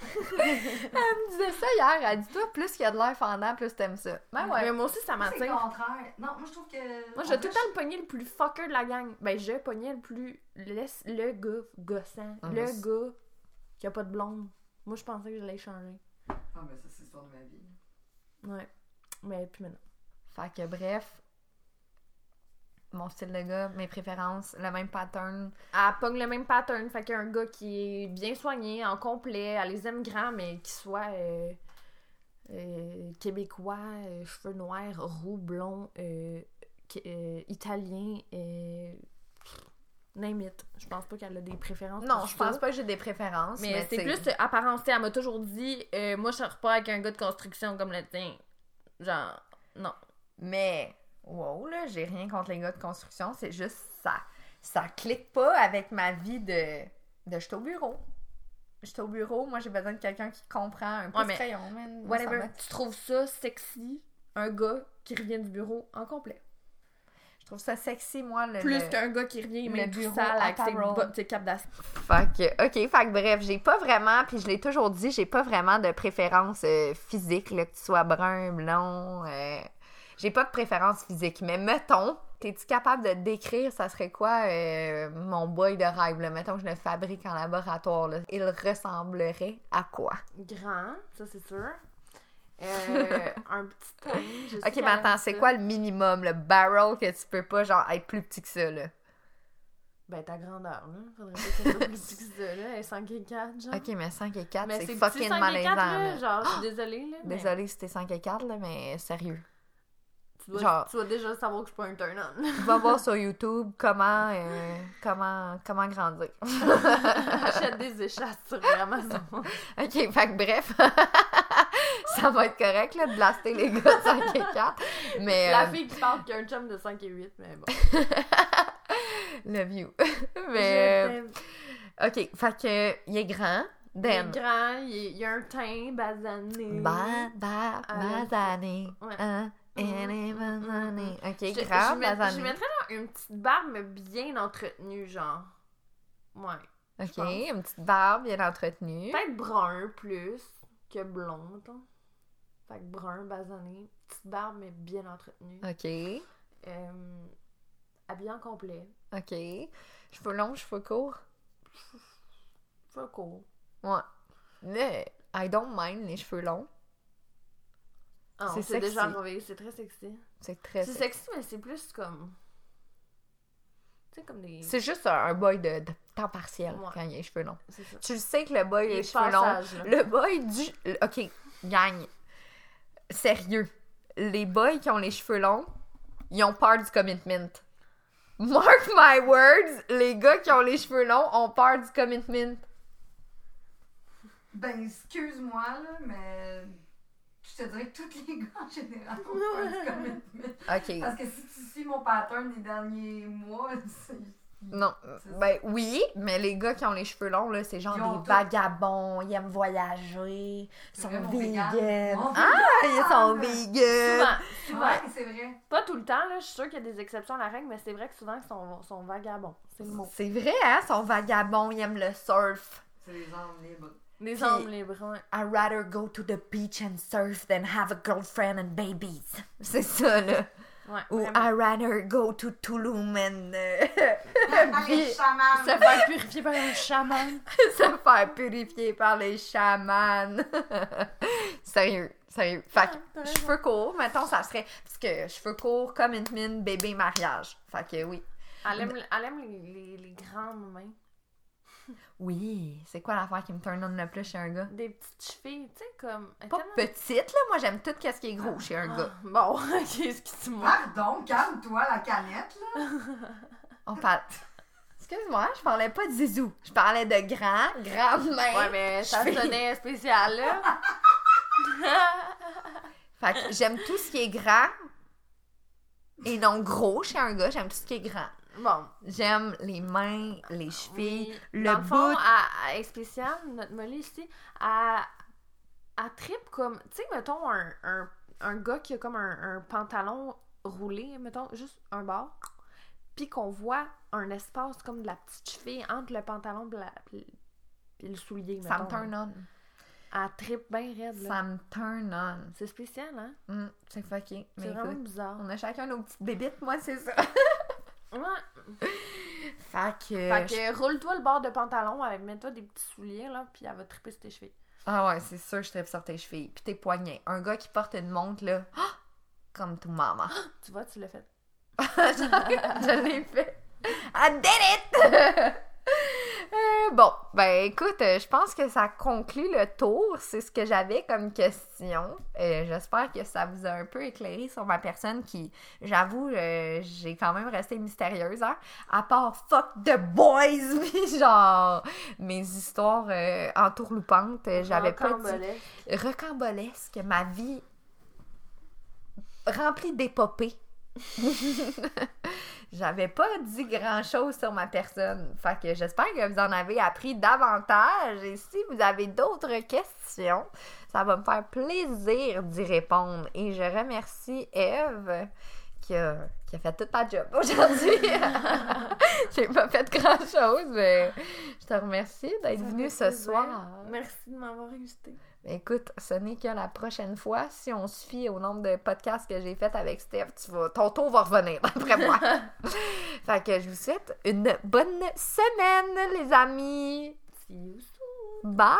Elle me disait ça hier. Elle dit toi, plus qu'il y a de l'air fendant, plus t'aimes ça. Ben ouais. Mais moi aussi, ça Moi, c'est le m'attire. contraire. Non, moi, je trouve que. Moi, j'ai tout le temps le pogné le plus fucker de la gang. Ben, je pognais le plus. Le, le gars gossant. Ah, le gars qui a pas de blonde. Moi, je pensais que je l'allais changer. Ah, ben, ça, c'est l'histoire de ma vie. Ouais. Mais plus maintenant. Fait que bref. Mon style de gars, mes préférences, le même pattern. Elle pogne le même pattern. Fait qu'un gars qui est bien soigné, en complet, elle les aime grands, mais qui soit euh, euh, québécois, euh, cheveux noirs, roux, blond, italien, name it. Je pense pas qu'elle a des préférences. Non, je pense pas que j'ai des préférences. Mais, Mais, c'est plus apparence. Elle m'a toujours dit, moi, je sors pas avec un gars de construction comme le tien. Genre, non. Mais, wow, là, j'ai rien contre les gars de construction. C'est juste ça. Ça clique pas avec ma vie de. de j'étais au bureau. J'étais au bureau, moi j'ai besoin de quelqu'un qui comprend un peu Ouais, mais crayon, man. Whatever. Tu trouves ça sexy, un gars qui revient du bureau en complet? Je trouve ça sexy, moi, le. Plus qu'un gars qui revient, mais bureau sale avec ses, bottes, ses capes d'acier. Fait que, ok, fait que bref, j'ai pas vraiment, puis je l'ai toujours dit, j'ai pas vraiment de préférence euh, physique, là, que tu sois brun, blond. euh, j'ai pas de préférence physique, mais mettons, t'es-tu capable de décrire, ça serait quoi euh, mon boy de rêve, là? Mettons que je le fabrique en laboratoire, là. Il ressemblerait à quoi? Grand, ça c'est sûr. Euh, un petit sais Ok, mais attends, c'est quoi le minimum, le barrel que tu peux pas, genre, être plus petit que ça, là? Ben, ta grandeur, là. Faudrait pas plus petite que ça, là. Elle est 5 et 4, genre. Ok, mais 5 et 4, mais c'est petit, fucking 5 et malaisant, 4, là. là. Genre, je suis désolée, là. mais Désolée si t'es 5 et 4, là, mais sérieux. Tu dois, genre- tu dois déjà savoir que je suis pas un turn-on. Va voir sur YouTube comment, euh, comment, comment grandir. Achète des échasses sur Amazon. ok, fait que bref, ça va être correct là, de blaster les gars de 5 et 4. Mais La euh, fille qui parle qu'il y a un chum de 5 et 8, mais bon. love you. Mais euh, ok, fait que il est grand. Il Then. est grand, il, est- il a un teint basané. Ba, ba, basané. ouais. Hein? Ok, Je, grand, je, met- je mettrais genre une petite barbe, mais bien entretenue, genre. Ouais. Ok, une petite barbe bien entretenue. Peut-être brun plus que blond, mettons. Fait que brun, basané. Petite barbe, mais bien entretenue. Ok, Euh, habillé en complet. ok. Cheveux longs, cheveux courts? Cheveux courts. Ouais. Mais I don't mind les cheveux longs. Ah, C'est c'est déjà sexy. arrivé, c'est très sexy. C'est très C'est sexy, mais c'est plus comme. Tu sais, comme des. C'est juste un, un boy de, de temps partiel Ouais. quand il a les cheveux longs. C'est ça. Tu le sais que le boy a Les cheveux longs. là. Le boy du. Ok, gagne. Sérieux. Les boys qui ont les cheveux longs, ils ont peur du commitment. Mark my words, les gars qui ont les cheveux longs ont peur du commitment. Ben, excuse-moi, là, mais je te dirais que tous les gars en général ont peur du commitment. Ok. Parce que si tu suis mon pattern des derniers mois, c'est- Non, ben oui, mais les gars qui ont les cheveux longs, là, c'est genre des tout. vagabonds, ils aiment voyager, ils sont vegan. Ah, ils sont vegan. vegan. Souvent, souvent. Ouais, c'est vrai. Pas tout le temps, là. Je suis sûre qu'il y a des exceptions à la règle, mais c'est vrai que souvent, ils sont, sont vagabonds. C'est le mot. C'est vrai, hein, ils sont vagabonds, ils aiment le surf. C'est les hommes libres. Des Puis- hommes libres, ouais. I'd rather go to the beach and surf than have a girlfriend and babies. C'est ça, là. Ouais. Ou. I'd rather go to Tulum and euh, puis! Se faire purifier par un chaman. se faire purifier par les chamans. sérieux, sérieux. Fait que, t'as raison. cheveux courts, mettons, ça serait... Parce que cheveux courts, commitment, bébé, mariage. Fait que oui. Elle aime, elle aime les, les, les grandes mains. Oui, c'est quoi l'affaire qui me turn on le plus chez un gars? Des petites chevilles, tu sais, comme. Pas tellement- petite, là. Moi, j'aime tout ce qui est gros chez un gars. Ah, Bon, ok, excuse-moi. Pardon, calme-toi, la canette, là. On parle... Excuse-moi, je parlais pas de zizou. Je parlais de grand, grande main. Ouais, mais ça cheville. sonnait spécial, là. Fait que j'aime tout ce qui est grand et non gros chez un gars. J'aime tout ce qui est grand. Bon. J'aime les mains, les chevilles, Oui. le Dans fond, bout. elle est spéciale, notre Molly ici. Elle, elle tripe comme. Tu sais, mettons, un, un, un gars qui a comme un, un pantalon roulé, mettons, juste un bord. Puis qu'on voit un espace comme de la petite cheville entre le pantalon et le soulier, Ça me turn on. Elle tripe bien raide, là. Ça me turn on. C'est spécial, hein? Mm, c'est fucké. C'est vraiment écoute, bizarre. on a chacun nos petites bébites. Moi, c'est ça. Ouais. Fait que... Fait que roule-toi le bord de pantalon, avec- mets-toi des petits souliers, là, puis elle va triper sur tes chevilles. Ah ouais, c'est sûr, je tripe sur tes chevilles. Puis tes poignets. Un gars qui porte une montre, là, comme tout maman. Tu vois, tu l'as fait. je l'ai fait. I did it! Bon, ben écoute, euh, je pense que ça conclut le tour. C'est ce que j'avais comme question. Euh, J'espère que ça vous a un peu éclairé sur ma personne qui, j'avoue, euh, j'ai quand même resté mystérieuse, hein? À part fuck the boys, genre mes histoires euh, entourloupantes, j'avais pas dit Rocambolesque. rocambolesque, ma vie remplie d'épopées. J'avais pas dit grand chose sur ma personne. Fait que j'espère que vous en avez appris davantage. Et si vous avez d'autres questions, ça va me faire plaisir d'y répondre. Et je remercie Eve qui a, qui a fait toute ma job aujourd'hui. J'ai pas fait grand chose, mais je te remercie d'être venue ce plaisir. soir. Merci de m'avoir invité. Écoute, ce n'est que la prochaine fois. Si on se fie au nombre de podcasts que j'ai fait avec Steph, tu vas, ton tour va revenir après moi. fait que je vous souhaite une bonne semaine, les amis. See you soon. Bye!